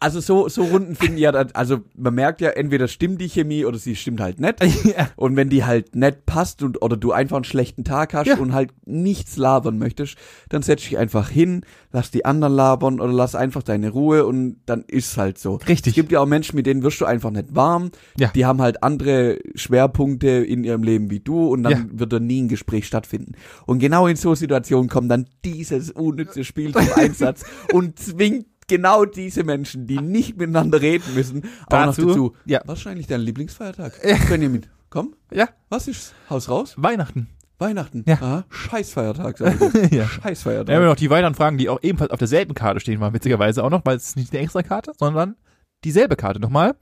also so, so Runden finden ja, also man merkt ja, entweder stimmt die Chemie oder sie stimmt halt nicht. ja. Und wenn die halt nicht passt und oder du einfach einen schlechten Tag hast Ja. und halt nichts labern möchtest, dann setz dich einfach hin, lass die anderen labern oder lass einfach deine Ruhe und dann ist halt so. Richtig. Es gibt ja auch Menschen, mit denen wirst du einfach nicht warm. Ja. Die haben halt andere Schwerpunkte in ihrem Leben wie du und dann Ja. wird da nie ein Gespräch stattfinden. Und genau in so Situationen kommt dann dieses unnütze Spiel zum Einsatz und zwingt genau diese Menschen, die nicht miteinander reden müssen, auch noch Dazu- dazu. ja. Was ist eigentlich dein Lieblingsfeiertag? Können ihr mit? Komm, Ja, was ist? Haus raus? Weihnachten. Weihnachten. Ja. Aha. Scheißfeiertag, sag ich. Ja. Scheißfeiertag. Haben wir noch die weiteren Fragen, die auch ebenfalls auf derselben Karte stehen, waren witzigerweise auch noch, weil es nicht eine extra Karte, sondern dieselbe Karte nochmal.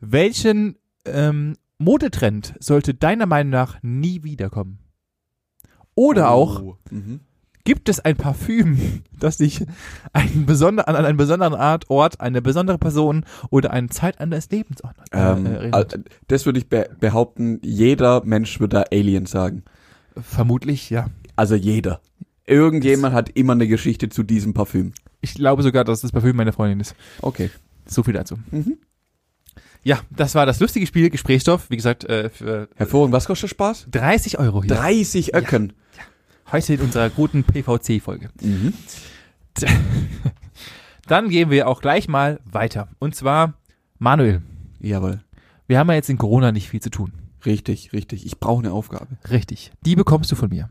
Welchen ähm, Modetrend sollte deiner Meinung nach nie wiederkommen? Oder auch, Oh. Mhm. gibt es ein Parfüm, das dich einen besonder, an einen besonderen Art, Ort, eine besondere Person oder eine Zeit an des Lebens auch äh, Ähm, äh, das würde ich be behaupten, jeder Mensch würde da Alien sagen. Vermutlich, ja. Also jeder. Irgendjemand hat immer eine Geschichte zu diesem Parfüm. Ich glaube sogar, dass das Parfüm meine Freundin ist. Okay. So viel dazu. Mhm. Ja, das war das lustige Spiel Gesprächsstoff. Wie gesagt, äh, für Hervorragend. Was kostet Spaß? 30 Euro hier. 30 Öcken. Heute in unserer guten PVC-Folge. Mhm. Dann gehen wir auch gleich mal weiter. Und zwar, Manuel, Jawohl. wir haben ja jetzt in Corona nicht viel zu tun. Richtig, richtig. Ich brauche eine Aufgabe. Richtig. Die bekommst du von mir.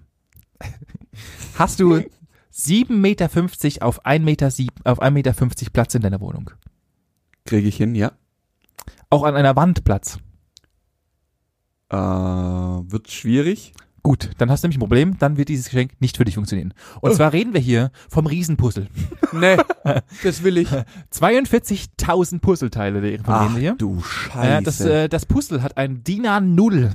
Hast du 7,50 Meter auf 1,50 Meter, auf 1,50 Meter Platz in deiner Wohnung? Kriege ich hin, ja. Auch an einer Wand Platz? Äh, wird schwierig. Gut, dann hast du nämlich ein Problem, dann wird dieses Geschenk nicht für dich funktionieren. Und Oh. zwar reden wir hier vom Riesenpuzzle. Nee, das will ich. 42.000 Puzzleteile, von Ach reden wir hier. du Scheiße. Äh, das, äh, das Puzzle hat ein DIN A0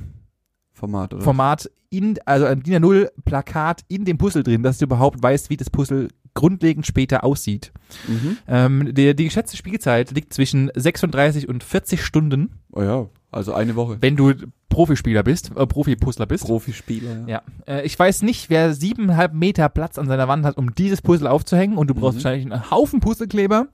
Format, oder? Format in, also ein DIN A0 Plakat in dem Puzzle drin, dass du überhaupt weißt, wie das Puzzle grundlegend später aussieht. mhm. Ähm, der, die geschätzte Spielzeit liegt zwischen 36 und 40 Stunden, Oh ja, also eine Woche. wenn du Profispieler bist, äh, Profi-Puzzler bist. Profispieler, ja. Ja, äh, ich weiß nicht, wer siebeneinhalb Meter Platz an seiner Wand hat, um dieses Puzzle aufzuhängen und du brauchst Mhm. wahrscheinlich einen Haufen Puzzlekleber.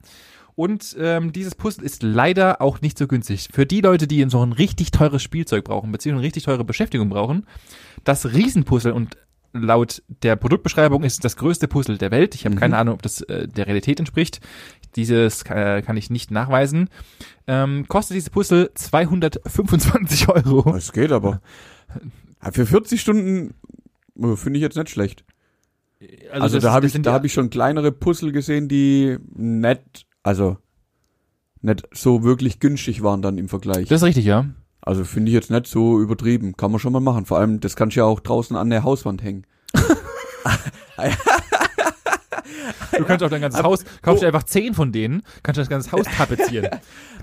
Und ähm, dieses Puzzle ist leider auch nicht so günstig. Für die Leute, die so ein richtig teures Spielzeug brauchen, beziehungsweise eine richtig teure Beschäftigung brauchen, das Riesenpuzzle und laut der Produktbeschreibung ist es das größte Puzzle der Welt. Ich habe Mhm. keine Ahnung, ob das äh, der Realität entspricht. Dieses äh, kann ich nicht nachweisen. Ähm, kostet dieses Puzzle 225 Euro. Es geht aber. Für 40 Stunden äh, finde ich jetzt nicht schlecht. Also, das- da habe ich, da ja- habe ich schon kleinere Puzzle gesehen, die nicht, also nicht so wirklich günstig waren dann im Vergleich. Das ist richtig, ja. also finde ich jetzt nicht so übertrieben. Kann man schon mal machen. Vor allem, das kannst du ja auch draußen an der Hauswand hängen. Du kannst auch dein ganzes Aber Haus, kaufst dir einfach zehn von denen, kannst das ganze Haus tapezieren.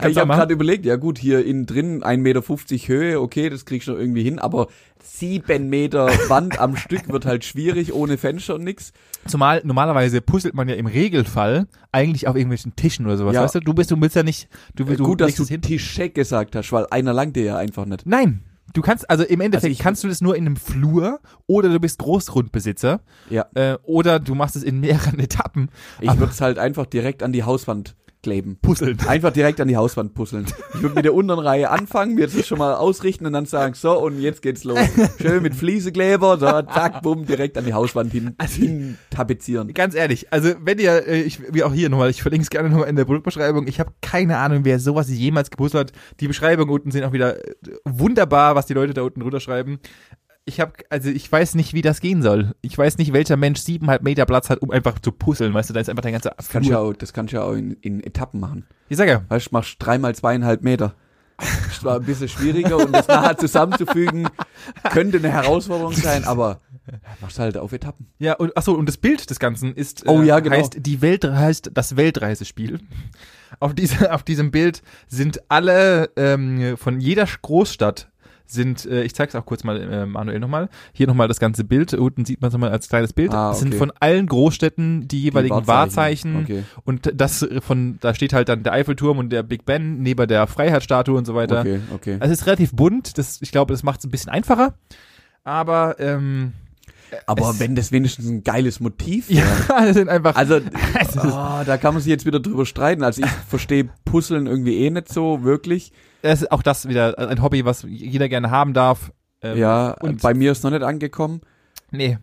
Ich du habe gerade überlegt, ja gut, hier innen drin 1,50 Meter Höhe, okay, das kriegst du noch irgendwie hin, aber sieben Meter Wand am Stück wird halt schwierig, ohne Fenster und nix. Zumal normalerweise puzzelt man ja im Regelfall eigentlich auf irgendwelchen Tischen oder sowas, Ja. weißt du? Du bist, du willst ja nicht, du, willst- du gut, dass legst du hin. Tischcheck gesagt hast, weil einer langt dir ja einfach nicht. Nein. Du kannst, also im Endeffekt Also ich- kannst du das nur in einem Flur oder du bist Großgrundbesitzer Ja, äh, oder du machst es in mehreren Etappen. ich würde es halt einfach direkt an die Hauswand kleben. Puzzeln. Einfach direkt an die Hauswand puzzeln. Ich würde mit der unteren Reihe anfangen, mir das schon mal ausrichten und dann sagen, so, und jetzt geht's los. Schön mit Fliesekleber, so, zack, bumm, direkt an die Hauswand hin, Also- hin tapezieren. Ganz ehrlich, also wenn ihr, äh, ich, wie auch hier nochmal, ich verlinke es gerne nochmal in der Produktbeschreibung. Ich habe keine Ahnung, wer sowas jemals gepuzzelt hat. Die Beschreibungen unten sind auch wieder äh, wunderbar, was die Leute da unten drunter schreiben. Ich habe, also ich weiß nicht, wie das gehen soll. Ich weiß nicht, welcher Mensch siebeneinhalb Meter Platz hat, um einfach zu puzzeln. Weißt du, da ist einfach dein ganzer Das kannst du ja auch, das kannst du ja auch in, in Etappen machen. Ich sag ja, Weißt du, machst dreimal zweieinhalb Meter. Das war ein bisschen schwieriger und das nachher zusammenzufügen könnte eine Herausforderung sein, aber machst halt auf Etappen. ja, und achso, und das Bild des Ganzen ist, Oh ja, genau. heißt die Welt heißt das Weltreisespiel. Auf, diese, auf diesem Bild sind alle ähm, von jeder Großstadt sind, äh, ich zeig's auch kurz mal äh, Manuel nochmal, hier nochmal das ganze Bild, unten sieht man es nochmal als kleines Bild, Ah, das sind okay. von allen Großstädten die jeweiligen Wahrzeichen, Okay, und das von, da steht halt dann der Eiffelturm und der Big Ben neben der Freiheitsstatue und so weiter. okay, okay. Also es ist relativ bunt, das, ich glaube, das macht es ein bisschen einfacher, aber ähm, Aber es- wenn das wenigstens ein geiles Motiv ja, wäre. das sind einfach Also, Es oh, da kann man sich jetzt wieder drüber streiten. Also ich verstehe Puzzeln irgendwie eh nicht so wirklich. Es ist auch das wieder ein Hobby, was jeder gerne haben darf. Ähm, ja, und- bei mir ist noch nicht angekommen. Nee.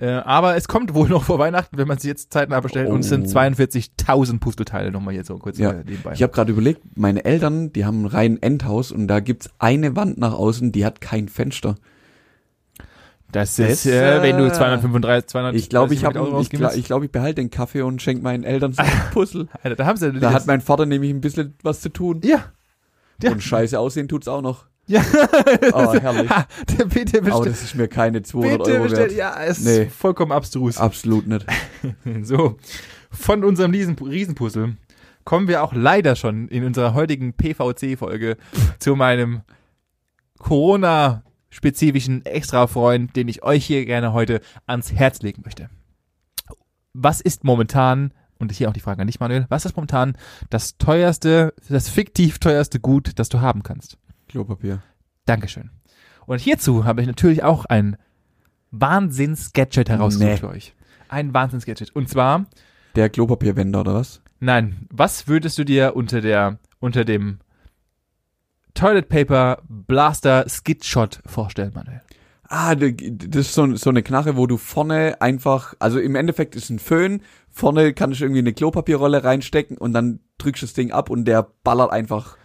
Äh, aber es kommt wohl noch vor Weihnachten, wenn man sie jetzt zeitnah bestellt. Und es sind Oh. 42.000 Puzzleteile nochmal hier so kurz Ja. äh, nebenbei. Ich habe gerade überlegt, meine Eltern, die haben ein rein Endhaus und da gibt's eine Wand nach außen, die hat kein Fenster. das Das, ist, äh, wenn du äh, 235, 200 Ich glaube, ich ich glaube, ich, glaub, ich behalte den Kaffee und schenke meinen Eltern so ein Puzzle. Alter, da haben sie Da hat mein Vater nämlich ein bisschen was zu tun. ja. Ja. Und scheiße aussehen tut's auch noch. Ja. Oh, herrlich. Ha, bitte Aber bestell. das ist mir keine 200 Bitte Euro bestell. wert. Ja, es Nee. ist vollkommen abstrus. Absolut nicht. So, von unserem Riesen Riesenpuzzle kommen wir auch leider schon in unserer heutigen PVC-Folge zu meinem Corona-spezifischen Extra-Freund, den ich euch hier gerne heute ans Herz legen möchte. Was ist momentan, und hier auch die Frage an dich, Manuel, was ist momentan das teuerste, das fiktiv teuerste Gut, das du haben kannst? Klopapier. Dankeschön. Und hierzu habe ich natürlich auch ein Wahnsinns-Gadget herausgesucht Nee. für euch. Ein Wahnsinns-Gadget. Und zwar Der Klopapierwender oder was? Nein, was würdest du dir unter der unter dem Toilet Paper Blaster Skid Shot vorstellen, Manuel? Ah, das ist so, so eine Knarre, wo du vorne einfach, also im Endeffekt ist ein Föhn, vorne kannst du irgendwie eine Klopapierrolle reinstecken und dann drückst du das Ding ab und der ballert einfach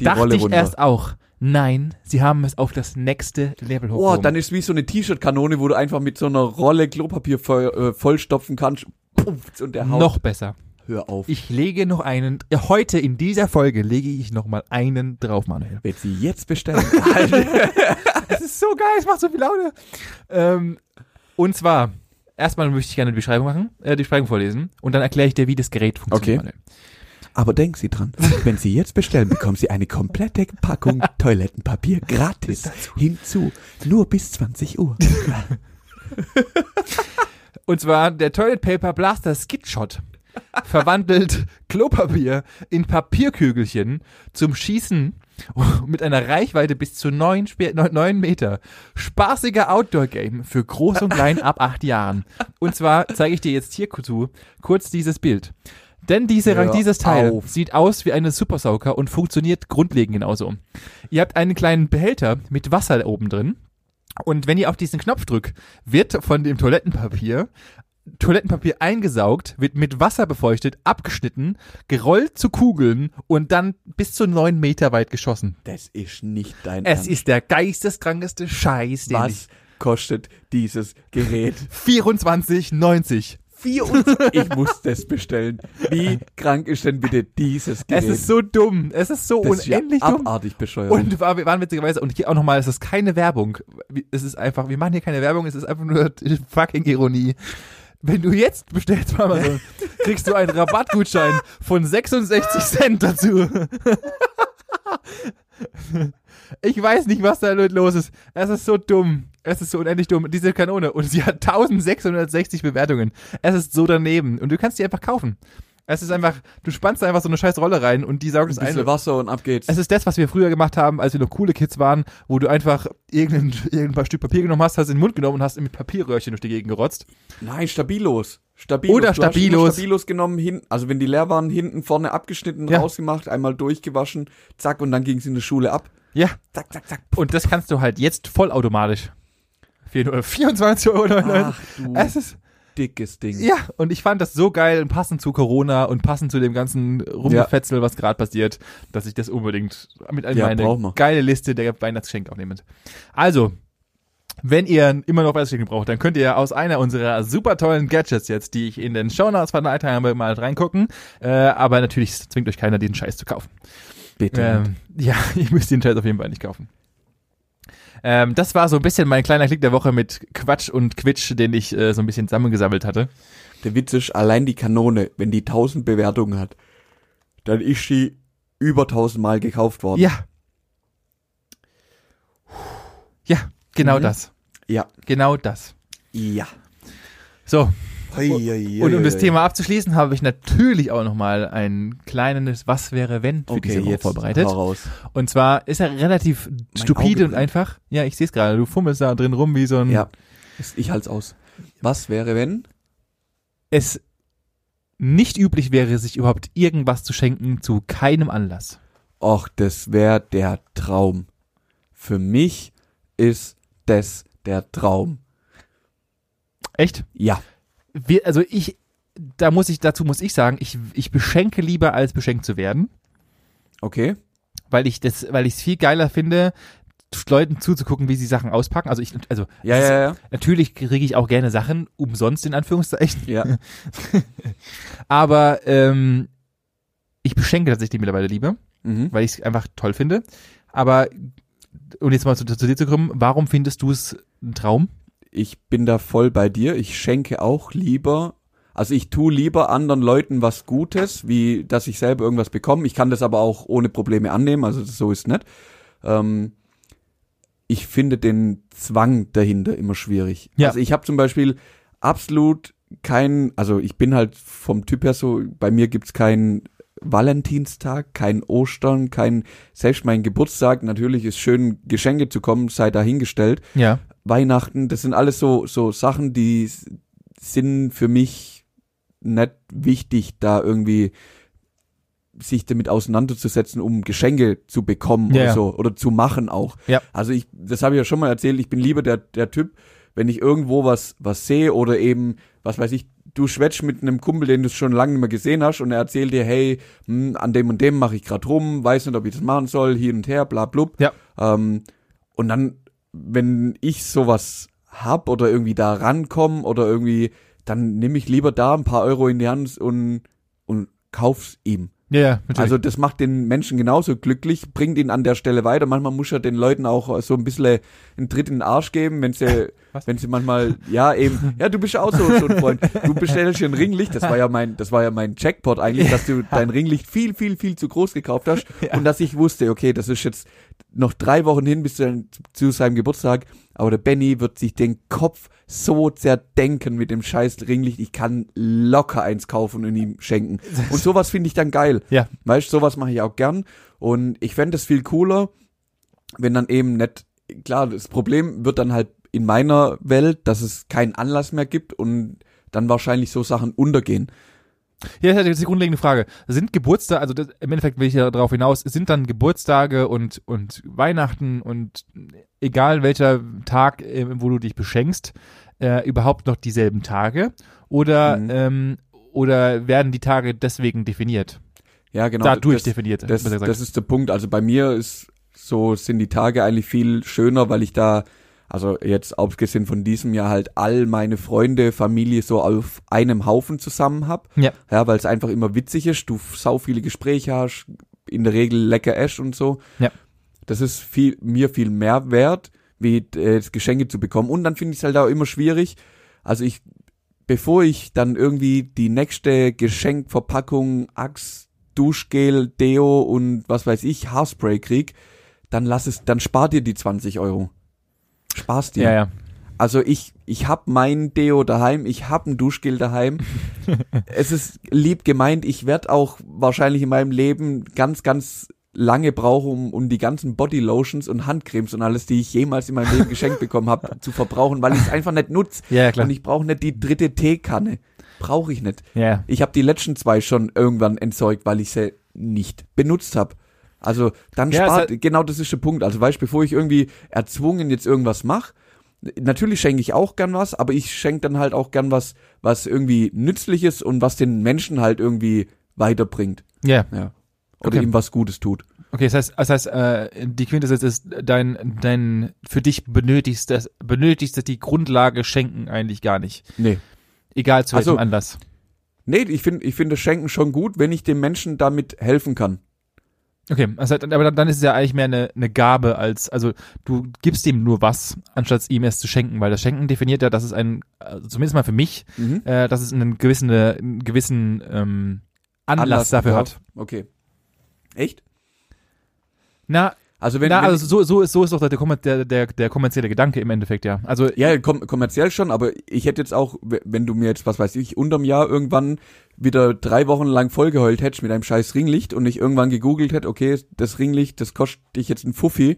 die Dachte Rolle ich runter. erst auch. Nein, sie haben es auf das nächste Level Oh, hochgehoben. dann ist wie so eine T-Shirt-Kanone, wo du einfach mit so einer Rolle Klopapier voll, äh, vollstopfen kannst. Puff, und der haut. noch besser. Hör auf. Ich lege noch einen ja, heute in dieser Folge lege ich noch mal einen drauf, Manuel. Wenn sie jetzt bestellen. Es ist so geil, es macht so viel Laune. Ähm, und zwar erstmal möchte ich gerne die Beschreibung machen, äh, die Beschreibung vorlesen und dann erkläre ich dir, wie das Gerät funktioniert. Okay. Manuel. Aber denken Sie dran, wenn Sie jetzt bestellen, bekommen Sie eine komplette Packung Toilettenpapier gratis hinzu. Nur bis 20 Uhr. Und zwar der Toilet Paper Blaster Skid Shot verwandelt Klopapier in Papierkügelchen zum Schießen mit einer Reichweite bis zu neun, Spe- neun neun Meter. Spaßiger Outdoor-Game für Groß und Klein ab acht Jahren. Und zwar zeige ich dir jetzt hierzu kurz dieses Bild. Denn diese, Hör dieses Teil auf. sieht aus wie eine Supersauger und funktioniert grundlegend genauso. Ihr habt einen kleinen Behälter mit Wasser oben drin. Und wenn ihr auf diesen Knopf drückt, wird von dem Toilettenpapier Toilettenpapier eingesaugt, wird mit Wasser befeuchtet, abgeschnitten, gerollt zu Kugeln und dann bis zu neun Meter weit geschossen. Das ist nicht dein Es Ernst. ist der geisteskrankeste Scheiß, den Was kostet dieses Gerät? ich 24,90. Vier und ich muss das bestellen. Wie krank ist denn bitte dieses Gerät? Es ist so dumm. Es ist so das ist ja unendlich dumm. abartig bescheuert. Und war, waren witzigerweise, und hier auch nochmal, es ist keine Werbung. Es ist einfach, wir machen hier keine Werbung, es ist einfach nur fucking Ironie. Wenn du jetzt bestellst bei Amazon, kriegst du einen Rabattgutschein von 66 Cent dazu. Ich weiß nicht, was da los ist. Es ist so dumm. Es ist so unendlich dumm. Diese Kanone. Und sie hat 1660 Bewertungen. Es ist so daneben. Und du kannst die einfach kaufen. Es ist einfach, du spannst einfach so eine scheiß Rolle rein und die saugt es Ein bisschen Wasser und ab geht's. Es ist das, was wir früher gemacht haben, als wir noch coole Kids waren, wo du einfach irgendein, irgendein Stück Papier genommen hast, hast in den Mund genommen und hast mit Papierröhrchen durch die Gegend gerotzt. Nein, Stabilos. Stabilos. Oder Du Stabilos. Stabilos genommen, hin, also wenn die leer waren, hinten vorne abgeschnitten, Ja. rausgemacht, einmal durchgewaschen, zack, und dann ging's in der Schule ab. Ja. Zack, zack, zack. Und das kannst du halt jetzt vollautomatisch. Für nur 24,99 Euro. Ach du Es ist, dickes Ding. ja, und ich fand das so geil und passend zu Corona und passend zu dem ganzen Rumgefetzel, was gerade passiert, dass ich das unbedingt mit in Ja, meine geile Liste der Weihnachtsgeschenke aufnehme. Also, wenn ihr immer noch Weihnachtsgeschenke braucht, dann könnt ihr aus einer unserer super tollen Gadgets jetzt, die ich in den Shownotes verteilt habe, mal reingucken. Äh, aber natürlich zwingt euch keiner, den Scheiß zu kaufen. Bitte. Ähm, ja, ihr müsst den Scheiß auf jeden Fall nicht kaufen. Ähm, das war so ein bisschen mein kleiner Klick der Woche mit Quatsch und Quitsch, den ich äh, so ein bisschen zusammengesammelt hatte. Der Witz ist, allein die Kanone, wenn die 1000 Bewertungen hat, dann ist sie über 1000 Mal gekauft worden. Ja. Ja, genau Mhm. das. Ja. Genau das. Ja. So, und um das. Thema abzuschließen, habe ich natürlich auch nochmal ein kleines Was wäre wenn für diese Okay, Woche jetzt vorbereitet. Und zwar ist er relativ stupide Auge und brennt. einfach. Ja, ich sehe es gerade. Du fummelst da drin rum wie so ein Ja. Ich halt's aus. Was wäre, wenn? es nicht üblich wäre, sich überhaupt irgendwas zu schenken zu keinem Anlass. Och, das wäre der Traum. Für mich ist das der Traum. Echt? Ja. Wir, also ich, da muss ich, dazu muss ich sagen, ich, ich beschenke lieber als beschenkt zu werden, Okay. weil ich das, weil ich es viel geiler finde, Leuten zuzugucken, wie sie Sachen auspacken. Also ich, also Ja, ja, ja. natürlich kriege ich auch gerne Sachen umsonst in Anführungszeichen, Ja. aber ähm, ich beschenke tatsächlich mittlerweile lieber. Mhm. weil ich es einfach toll finde. Aber, um jetzt mal zu, zu dir zu kommen, warum findest du es ein Traum? Ich bin da voll bei dir. Ich schenke auch lieber, also ich tue lieber anderen Leuten was Gutes, wie dass ich selber irgendwas bekomme. Ich kann das aber auch ohne Probleme annehmen, also so ist nicht. Ähm, ich finde den Zwang dahinter immer schwierig. Ja. Also ich habe zum Beispiel absolut kein, also ich bin halt vom Typ her so, bei mir gibt's keinen Valentinstag, kein Ostern, kein, selbst mein Geburtstag, natürlich ist schön, Geschenke zu kommen, sei dahingestellt. Ja. Weihnachten, das sind alles so, so Sachen, die sind für mich nicht wichtig, da irgendwie sich damit auseinanderzusetzen, um Geschenke zu bekommen Ja, oder so oder zu machen auch. Ja. Also ich, das habe ich ja schon mal erzählt, ich bin lieber der, der Typ, wenn ich irgendwo was, was sehe oder eben, was weiß ich, du schwätzt mit einem Kumpel, den du schon lange nicht mehr gesehen hast und er erzählt dir, hey, hm, an dem und dem mache ich gerade rum, weiß nicht, ob ich das machen soll, hin und her, bla blub. Ja. Ähm, und dann, wenn ich sowas hab oder irgendwie da rankomme oder irgendwie, dann nehme ich lieber da ein paar Euro in die Hand und, und kauf's ihm. Ja, ja, natürlich. Also das macht den Menschen genauso glücklich, bringt ihn an der Stelle weiter. Manchmal muss ja den Leuten auch so ein bisschen einen Tritt in den Arsch geben, wenn sie, Was? wenn sie manchmal, ja eben, ja du bist ja auch so, so ein Freund. Du bestellst dir ein Ringlicht, das war ja mein, das war ja mein Jackpot eigentlich, dass du dein Ringlicht viel, viel, viel zu groß gekauft hast und dass ich wusste, okay, das ist jetzt noch drei Wochen hin bis zu, zu seinem Geburtstag, aber der Benny wird sich den Kopf so zerdenken mit dem scheiß Ringlicht, ich kann locker eins kaufen und ihm schenken. Und sowas finde ich dann geil. ja, Weißt du, sowas mache ich auch gern. Und ich fände es viel cooler, wenn dann eben nicht, klar, das Problem wird dann halt in meiner Welt, dass es keinen Anlass mehr gibt und dann wahrscheinlich so Sachen untergehen. Ja, das ist die grundlegende Frage. Sind Geburtstage, also das, im Endeffekt will ich ja darauf hinaus, sind dann Geburtstage und, und Weihnachten und egal welcher Tag, äh, wo du dich beschenkst, äh, überhaupt noch dieselben Tage? Oder, Mhm. ähm, oder werden die Tage deswegen definiert? Ja, genau. Dadurch das, definiert. das, das ist der Punkt. Also bei mir ist so, sind die Tage eigentlich viel schöner, weil ich da, also jetzt abgesehen von diesem Jahr halt all meine Freunde, Familie so auf einem Haufen zusammen hab. Ja. Ja, weil es einfach immer witzig ist, du sau viele Gespräche hast, in der Regel lecker Esch und so. Ja. Das ist viel, mir viel mehr wert, wie äh, Geschenke zu bekommen. Und dann finde ich es halt auch immer schwierig. Also ich bevor ich dann irgendwie die nächste Geschenkverpackung, Axt, Duschgel, Deo und was weiß ich, Haarspray krieg, dann lass es, dann spar dir die 20 Euro. Spar's dir. Ja, ja. Also ich, ich hab mein Deo daheim, ich hab ein Duschgel daheim. es ist lieb gemeint, ich werd auch wahrscheinlich in meinem Leben ganz, ganz lange brauchen, um, um die ganzen Bodylotions und Handcremes und alles, die ich jemals in meinem Leben geschenkt bekommen habe, zu verbrauchen, weil ich es einfach nicht nutze. Ja, ja, klar. Und ich brauche nicht die dritte Teekanne. Brauche ich nicht. Ja. Ich habe die letzten zwei schon irgendwann entsorgt, weil ich sie nicht benutzt habe. Also dann Ja, spart, genau das ist der Punkt. Also weißt, bevor ich irgendwie erzwungen jetzt irgendwas mache, natürlich schenke ich auch gern was, aber ich schenke dann halt auch gern was, was irgendwie nützliches und was den Menschen halt irgendwie weiterbringt. Ja. Ja. Oder Okay. ihm was Gutes tut. Okay, das heißt, das heißt, äh, die Quintessenz ist dein, dein für dich benötigst benötigst die Grundlage schenken eigentlich gar nicht. Nee. Egal zu welchem Also- Anlass. Nee, ich finde ich finde das Schenken schon gut, wenn ich dem Menschen damit helfen kann. Okay, heißt, aber dann, ist es ja eigentlich mehr eine, eine Gabe als, also du gibst ihm nur was, anstatt ihm es zu schenken, weil das Schenken definiert ja, dass es ein, also zumindest mal für mich, Mhm. äh, dass es einen gewissen, einen gewissen ähm, Anlass, dafür ja. hat. Okay. Echt? Na, Also wenn, na wenn also so, so ist so ist doch der, der, der, der kommerzielle Gedanke im Endeffekt, ja. Also Ja, kom kommerziell schon, aber ich hätte jetzt auch, wenn du mir jetzt, was weiß ich, unterm Jahr irgendwann wieder drei Wochen lang vollgeheult hättest mit einem scheiß Ringlicht und ich irgendwann gegoogelt hätte, okay, das Ringlicht, das kostet dich jetzt ein Fuffi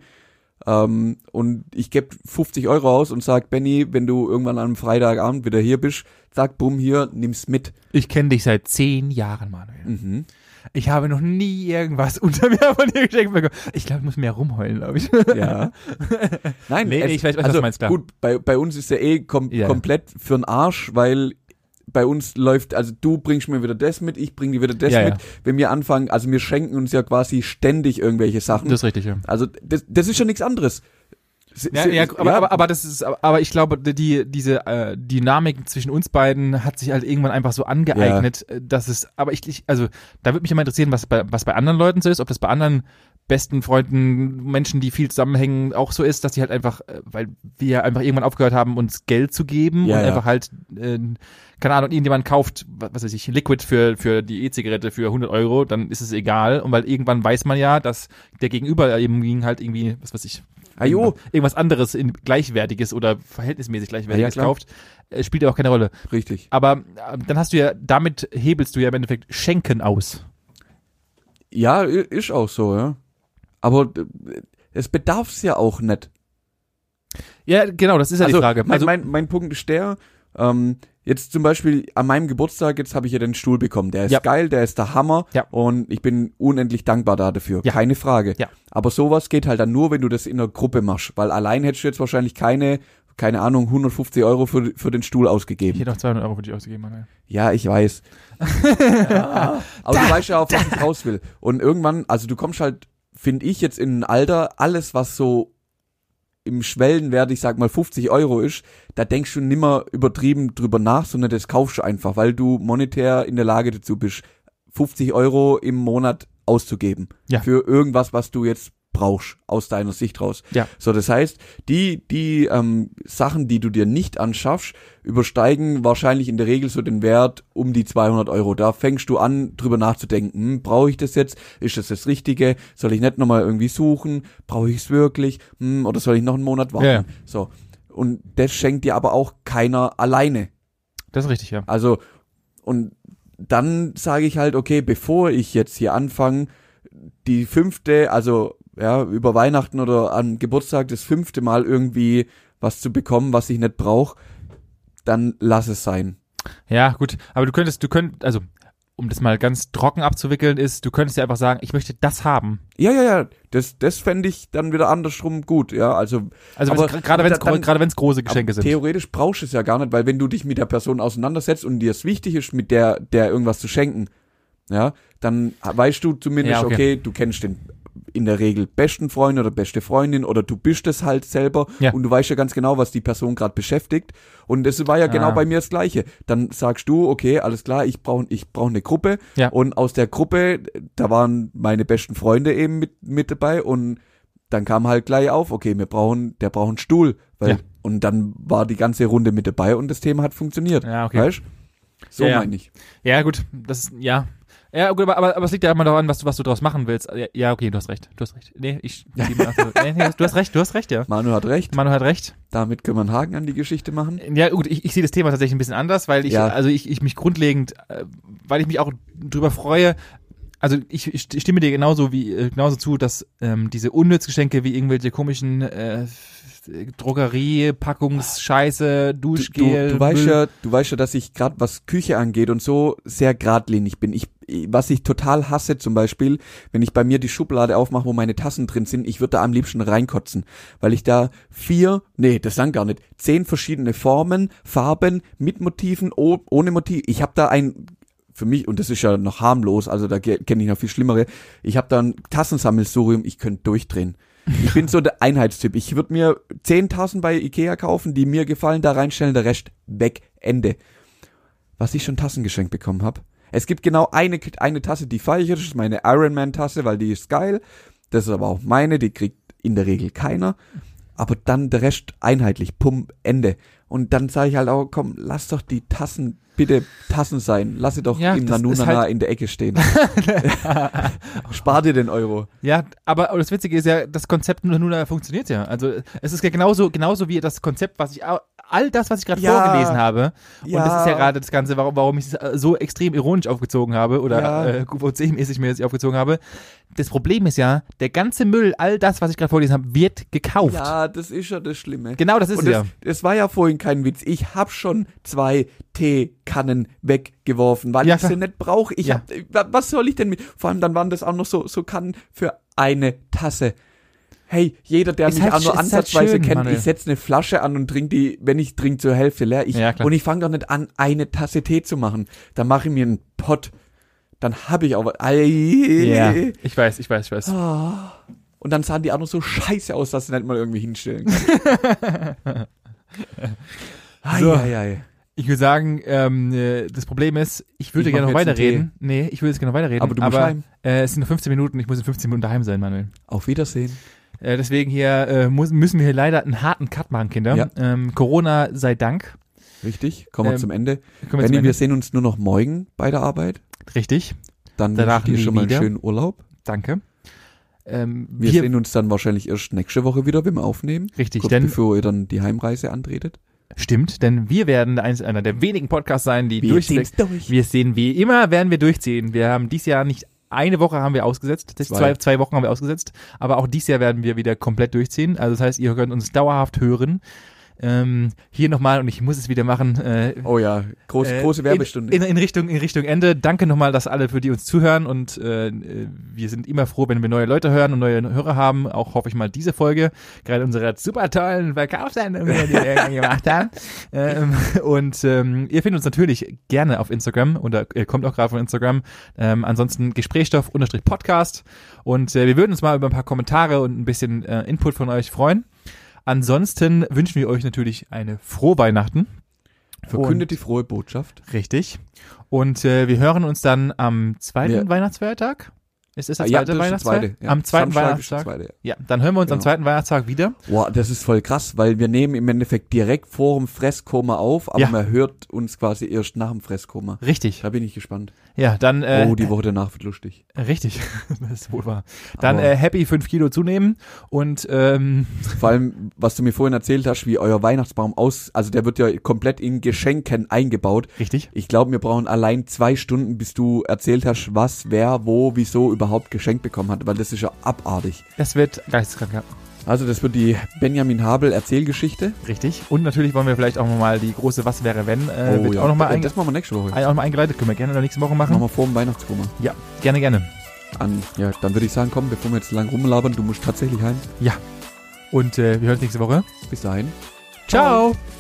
ähm, und ich gebe 50 Euro aus und sag, Benny, wenn du irgendwann am Freitagabend wieder hier bist, sag, bumm, hier, nimm's mit. ich kenne dich seit zehn Jahren, Manuel. Mhm. Ich habe noch nie irgendwas unter mir von dir geschenkt bekommen. Ich glaube, ich muss mehr rumheulen, glaube ich. Ja. Nein, Nee, nee, ich weiß, was du also meinst, klar. gut, bei, bei uns ist ja eh kom Ja. komplett für'n Arsch, weil bei uns läuft, also du bringst mir wieder das mit, ich bring dir wieder das Ja, mit. ja. Wenn wir anfangen, also wir schenken uns ja quasi ständig irgendwelche Sachen. Das ist richtig, ja. also das, das ist ja nichts anderes. Ja, ja, aber, aber, aber das ist, aber ich glaube, die, diese äh, Dynamik zwischen uns beiden hat sich halt irgendwann einfach so angeeignet, äh, dass es, aber ich, ich also da würde mich immer interessieren, was bei, was bei anderen Leuten so ist, ob das bei anderen besten Freunden, Menschen, die viel zusammenhängen, auch so ist, dass die halt einfach, äh, weil wir einfach irgendwann aufgehört haben, uns Geld zu geben Ja, und ja. einfach halt, äh, keine Ahnung, irgendjemand kauft, was weiß ich, Liquid für, für die E-Zigarette für 100 Euro, dann ist es egal. Und weil irgendwann weiß man ja, dass der Gegenüber eben ging halt irgendwie, was weiß ich, Ah, jo. irgendwas anderes in gleichwertiges oder verhältnismäßig gleichwertiges Ja, kauft, äh, spielt ja auch keine Rolle. Richtig. Aber äh, dann hast du ja, damit hebelst du ja im Endeffekt Schenken aus. Ja, ist auch so, ja. Aber äh, es bedarf's ja auch nicht. Ja, genau, das ist ja also, die Frage. Mein, Also, mein, mein Punkt ist der, ähm, jetzt zum Beispiel an meinem Geburtstag, jetzt habe ich ja den Stuhl bekommen. Der ist Ja. geil, der ist der Hammer Ja. und ich bin unendlich dankbar da dafür. Ja. Keine Frage. Ja. Aber sowas geht halt dann nur, wenn du das in einer Gruppe machst, weil allein hättest du jetzt wahrscheinlich keine, keine Ahnung, 150 Euro für, für den Stuhl ich ausgegeben. hätte noch 200 Euro für dich ausgegeben, Manuel. Ja, ich weiß. ja, aber du weißt ja, auf was ich raus will. Und irgendwann, also du kommst halt, finde ich, jetzt in ein Alter, alles, was so im Schwellenwert, ich sag mal 50 Euro ist, da denkst du nimmer übertrieben drüber nach, sondern das kaufst du einfach, weil du monetär in der Lage dazu bist, 50 Euro im Monat auszugeben. Ja. Für irgendwas, was du jetzt brauchst, aus deiner Sicht raus. Ja. So, das heißt, die, die ähm, Sachen, die du dir nicht anschaffst, übersteigen wahrscheinlich in der Regel so den Wert um die 200 Euro. Da fängst du an, drüber nachzudenken, hm, brauche ich das jetzt? Ist das das Richtige? Soll ich nicht nochmal irgendwie suchen? Brauche ich es wirklich? Hm, oder soll ich noch einen Monat warten? Ja, ja. So. Und das schenkt dir aber auch keiner alleine. Das ist richtig, ja. Also, und dann sage ich halt, okay, bevor ich jetzt hier anfange, die fünfte, also ja, über Weihnachten oder am Geburtstag das fünfte Mal irgendwie was zu bekommen, was ich nicht brauche, dann lass es sein. Ja, gut. Aber du könntest, du könntest, also, um das mal ganz trocken abzuwickeln, ist, du könntest ja einfach sagen, ich möchte das haben. Ja, ja, ja, das, das fände ich dann wieder andersrum gut, ja, also Also, gerade wenn es gerade wenn's große Geschenke sind. Theoretisch brauchst du es ja gar nicht, weil wenn du dich mit der Person auseinandersetzt und dir es wichtig ist, mit der, der irgendwas zu schenken, ja, dann weißt du zumindest, Ja, okay. okay. du kennst den in der Regel besten Freund oder beste Freundin oder du bist es halt selber Ja. und du weißt ja ganz genau, was die Person gerade beschäftigt und es war ja genau Ah. bei mir das gleiche. Dann sagst du, okay, alles klar, ich brauche ich brauch eine Gruppe Ja. und aus der Gruppe, da waren meine besten Freunde eben mit, mit dabei und dann kam halt gleich auf, okay, wir brauchen, der braucht einen Stuhl, weil, Ja. und dann war die ganze Runde mit dabei und das Thema hat funktioniert. Ja, okay. Weißt? So ja. meine ich. Ja, gut, das ist, ja. Ja, gut, aber, aber, aber es liegt ja immer daran, was du, was du draus machen willst. Ja, Ja, okay, du hast recht. Du hast recht. Nee, ich. nee, nee, du hast recht, du hast recht, ja. Manu hat recht. Manu hat recht. Damit können wir einen Haken an die Geschichte machen. Ja, gut, ich, ich sehe das Thema tatsächlich ein bisschen anders, weil ich, Ja. also ich, ich mich grundlegend, äh, weil ich mich auch drüber freue, also ich, ich stimme dir genauso wie äh, genauso zu, dass ähm, diese Unnützgeschenke wie irgendwelche komischen äh, Drogerie, Packungsscheiße, Du, Duschgel, du, du weißt Müll- ja, du weißt ja, dass ich gerade was Küche angeht und so sehr geradlinig bin. Ich, was ich total hasse zum Beispiel, wenn ich bei mir die Schublade aufmache, wo meine Tassen drin sind, ich würde da am liebsten reinkotzen, weil ich da vier, nee, das lang gar nicht, zehn verschiedene Formen, Farben mit Motiven, oh, ohne Motiv. Ich habe da ein für mich, und das ist ja noch harmlos, also da kenne ich noch viel schlimmere, ich habe da ein Tassensammelsurium, ich könnte durchdrehen. Ich bin so der Einheitstyp. Ich würde mir zehn Tassen bei Ikea kaufen, die mir gefallen, da reinstellen, der Rest weg, Ende. Was ich schon Tassen geschenkt bekommen habe. Es gibt genau eine, eine Tasse, die feiere ich, das ist meine Ironman-Tasse, weil die ist geil. Das ist aber auch meine, die kriegt in der Regel keiner. Aber dann der Rest einheitlich, pum, Ende. Und dann sage ich halt auch, komm, lass doch die Tassen bitte Tassen sein. Lass sie doch Ja, im Nanunana halt- in der Ecke stehen. Spar dir den Euro. Ja, aber das Witzige ist ja, das Konzept nur funktioniert ja. Also es ist ja genauso, genauso wie das Konzept, was ich au- all das, was ich gerade Ja. vorgelesen habe. Und Ja. das ist ja gerade das Ganze, warum, warum ich es äh, so extrem ironisch aufgezogen habe oder Ja. äh, QVC-mäßig mir jetzt aufgezogen habe. Das Problem ist ja, der ganze Müll, all das, was ich gerade vorgelesen habe, wird gekauft. Ja, das ist ja das Schlimme. Genau, das ist Und es das, ja. das war ja vorhin kein Witz. Ich hab schon zwei Teekannen weggeworfen, weil ich sie nicht brauche. Ich hab, wa- was soll ich denn mit? Vor allem dann waren das auch noch so, so Kannen für eine Tasse. Hey, jeder, der Ist mich halt auch nur halt ansatzweise schön, kennt, Manuel. ich setze eine Flasche an und trinke die, wenn ich trinke, zur Hälfte leer. Ich, Ja, und ich fange doch nicht an, eine Tasse Tee zu machen. Dann mache ich mir einen Pott. Dann habe ich auch was. Ja, ich weiß, ich weiß, ich weiß. Ah. Und dann sahen die auch noch so scheiße aus, dass sie nicht mal irgendwie hinstellen kann. ei, So. ei, ei. Ich würde sagen, ähm, äh, das Problem ist, ich würde Ich gerne noch weiterreden. Nee, ich würde jetzt gerne noch weiterreden. Aber du musst heim. äh, es sind nur 15 Minuten, ich muss in 15 Minuten daheim sein, Manuel. Auf Wiedersehen. Äh, deswegen hier äh, muss, müssen wir hier leider einen harten Cut machen, Kinder. Ja. Ähm, Corona sei Dank. Richtig, kommen wir Ähm, zum Ende. Wir Ende? wir sehen uns nur noch morgen bei der Arbeit. Richtig, Dann Danach wünsche ich dir schon mal einen wieder. schönen Urlaub. danke. Ähm, Wir, wir, sehen uns dann wahrscheinlich erst nächste Woche wieder, wir aufnehmen. richtig, Kurz denn bevor ihr dann die Heimreise antretet. stimmt, denn wir werden eins, einer der wenigen Podcasts sein, die durchweg. ziehen's durch. Wir sehen wie immer, werden wir durchziehen. Wir haben dieses Jahr nicht eine Woche haben wir ausgesetzt, Zwei. zwei. zwei Wochen haben wir ausgesetzt, aber auch dieses Jahr werden wir wieder komplett durchziehen. Also das heißt, ihr könnt uns dauerhaft hören. Ähm, hier nochmal, und ich muss es wieder machen, äh, Oh ja, groß, Äh, große Werbestunde. In, in, Richtung, in Richtung Ende. Danke nochmal, dass alle für die uns zuhören und äh, äh, wir sind immer froh, wenn wir neue Leute hören und neue Hörer haben. Auch hoffe ich mal diese Folge, gerade unsere super tollen Verkaufssendung, die wir gemacht haben. Ähm, und ähm, ihr findet uns natürlich gerne auf Instagram oder ihr kommt auch gerade von Instagram. Ähm, ansonsten Gesprächsstoff unterstrich Podcast und äh, wir würden uns mal über ein paar Kommentare und ein bisschen äh, Input von euch freuen. Ansonsten wünschen wir euch natürlich eine frohe Weihnachten. Verkündet die frohe Botschaft. Richtig. Und äh, wir hören uns dann am zweiten Ja. Weihnachtsfeiertag. Ist es der Ah, ja, zweite das ist der Weihnachtsfeiertag? zweite. Ja. Am zweiten Samstag ist Weihnachtstag. zweite, Ja, dann hören wir uns am Genau. zweiten Weihnachtstag wieder. Boah, das ist voll krass, weil wir nehmen im Endeffekt direkt vor dem Fresskoma auf, aber Ja. man hört uns quasi erst nach dem Fresskoma. Richtig. Da bin ich gespannt. Ja, dann äh, oh, die Woche danach wird lustig. richtig. das ist wohl wahr. Dann äh, happy 5 Kilo zunehmen und ähm, Vor allem, was du mir vorhin erzählt hast, wie euer Weihnachtsbaum aus, also der wird ja komplett in Geschenken eingebaut. richtig. Ich glaube, wir brauchen allein zwei Stunden, bis du erzählt hast, was, wer, wo, wieso überhaupt geschenkt bekommen hat, weil das ist ja abartig. Das wird geisteskrank. ja. Also das wird die Benjamin Habel Erzählgeschichte. Richtig. Und natürlich wollen wir vielleicht auch nochmal die große Was wäre wenn äh, wird auch nochmal Äh, einge das machen wir nächste Woche. ein, auch noch mal eingeleitet. Können wir gerne in der nächsten Woche Machen machen. wir vor dem Weihnachtskoma. Ja, gerne, gerne. An, ja, dann würde ich sagen, komm, bevor wir jetzt lang rumlabern, du musst tatsächlich heim. Und äh, wir hören uns nächste Woche. Bis dahin. Ciao. Ciao.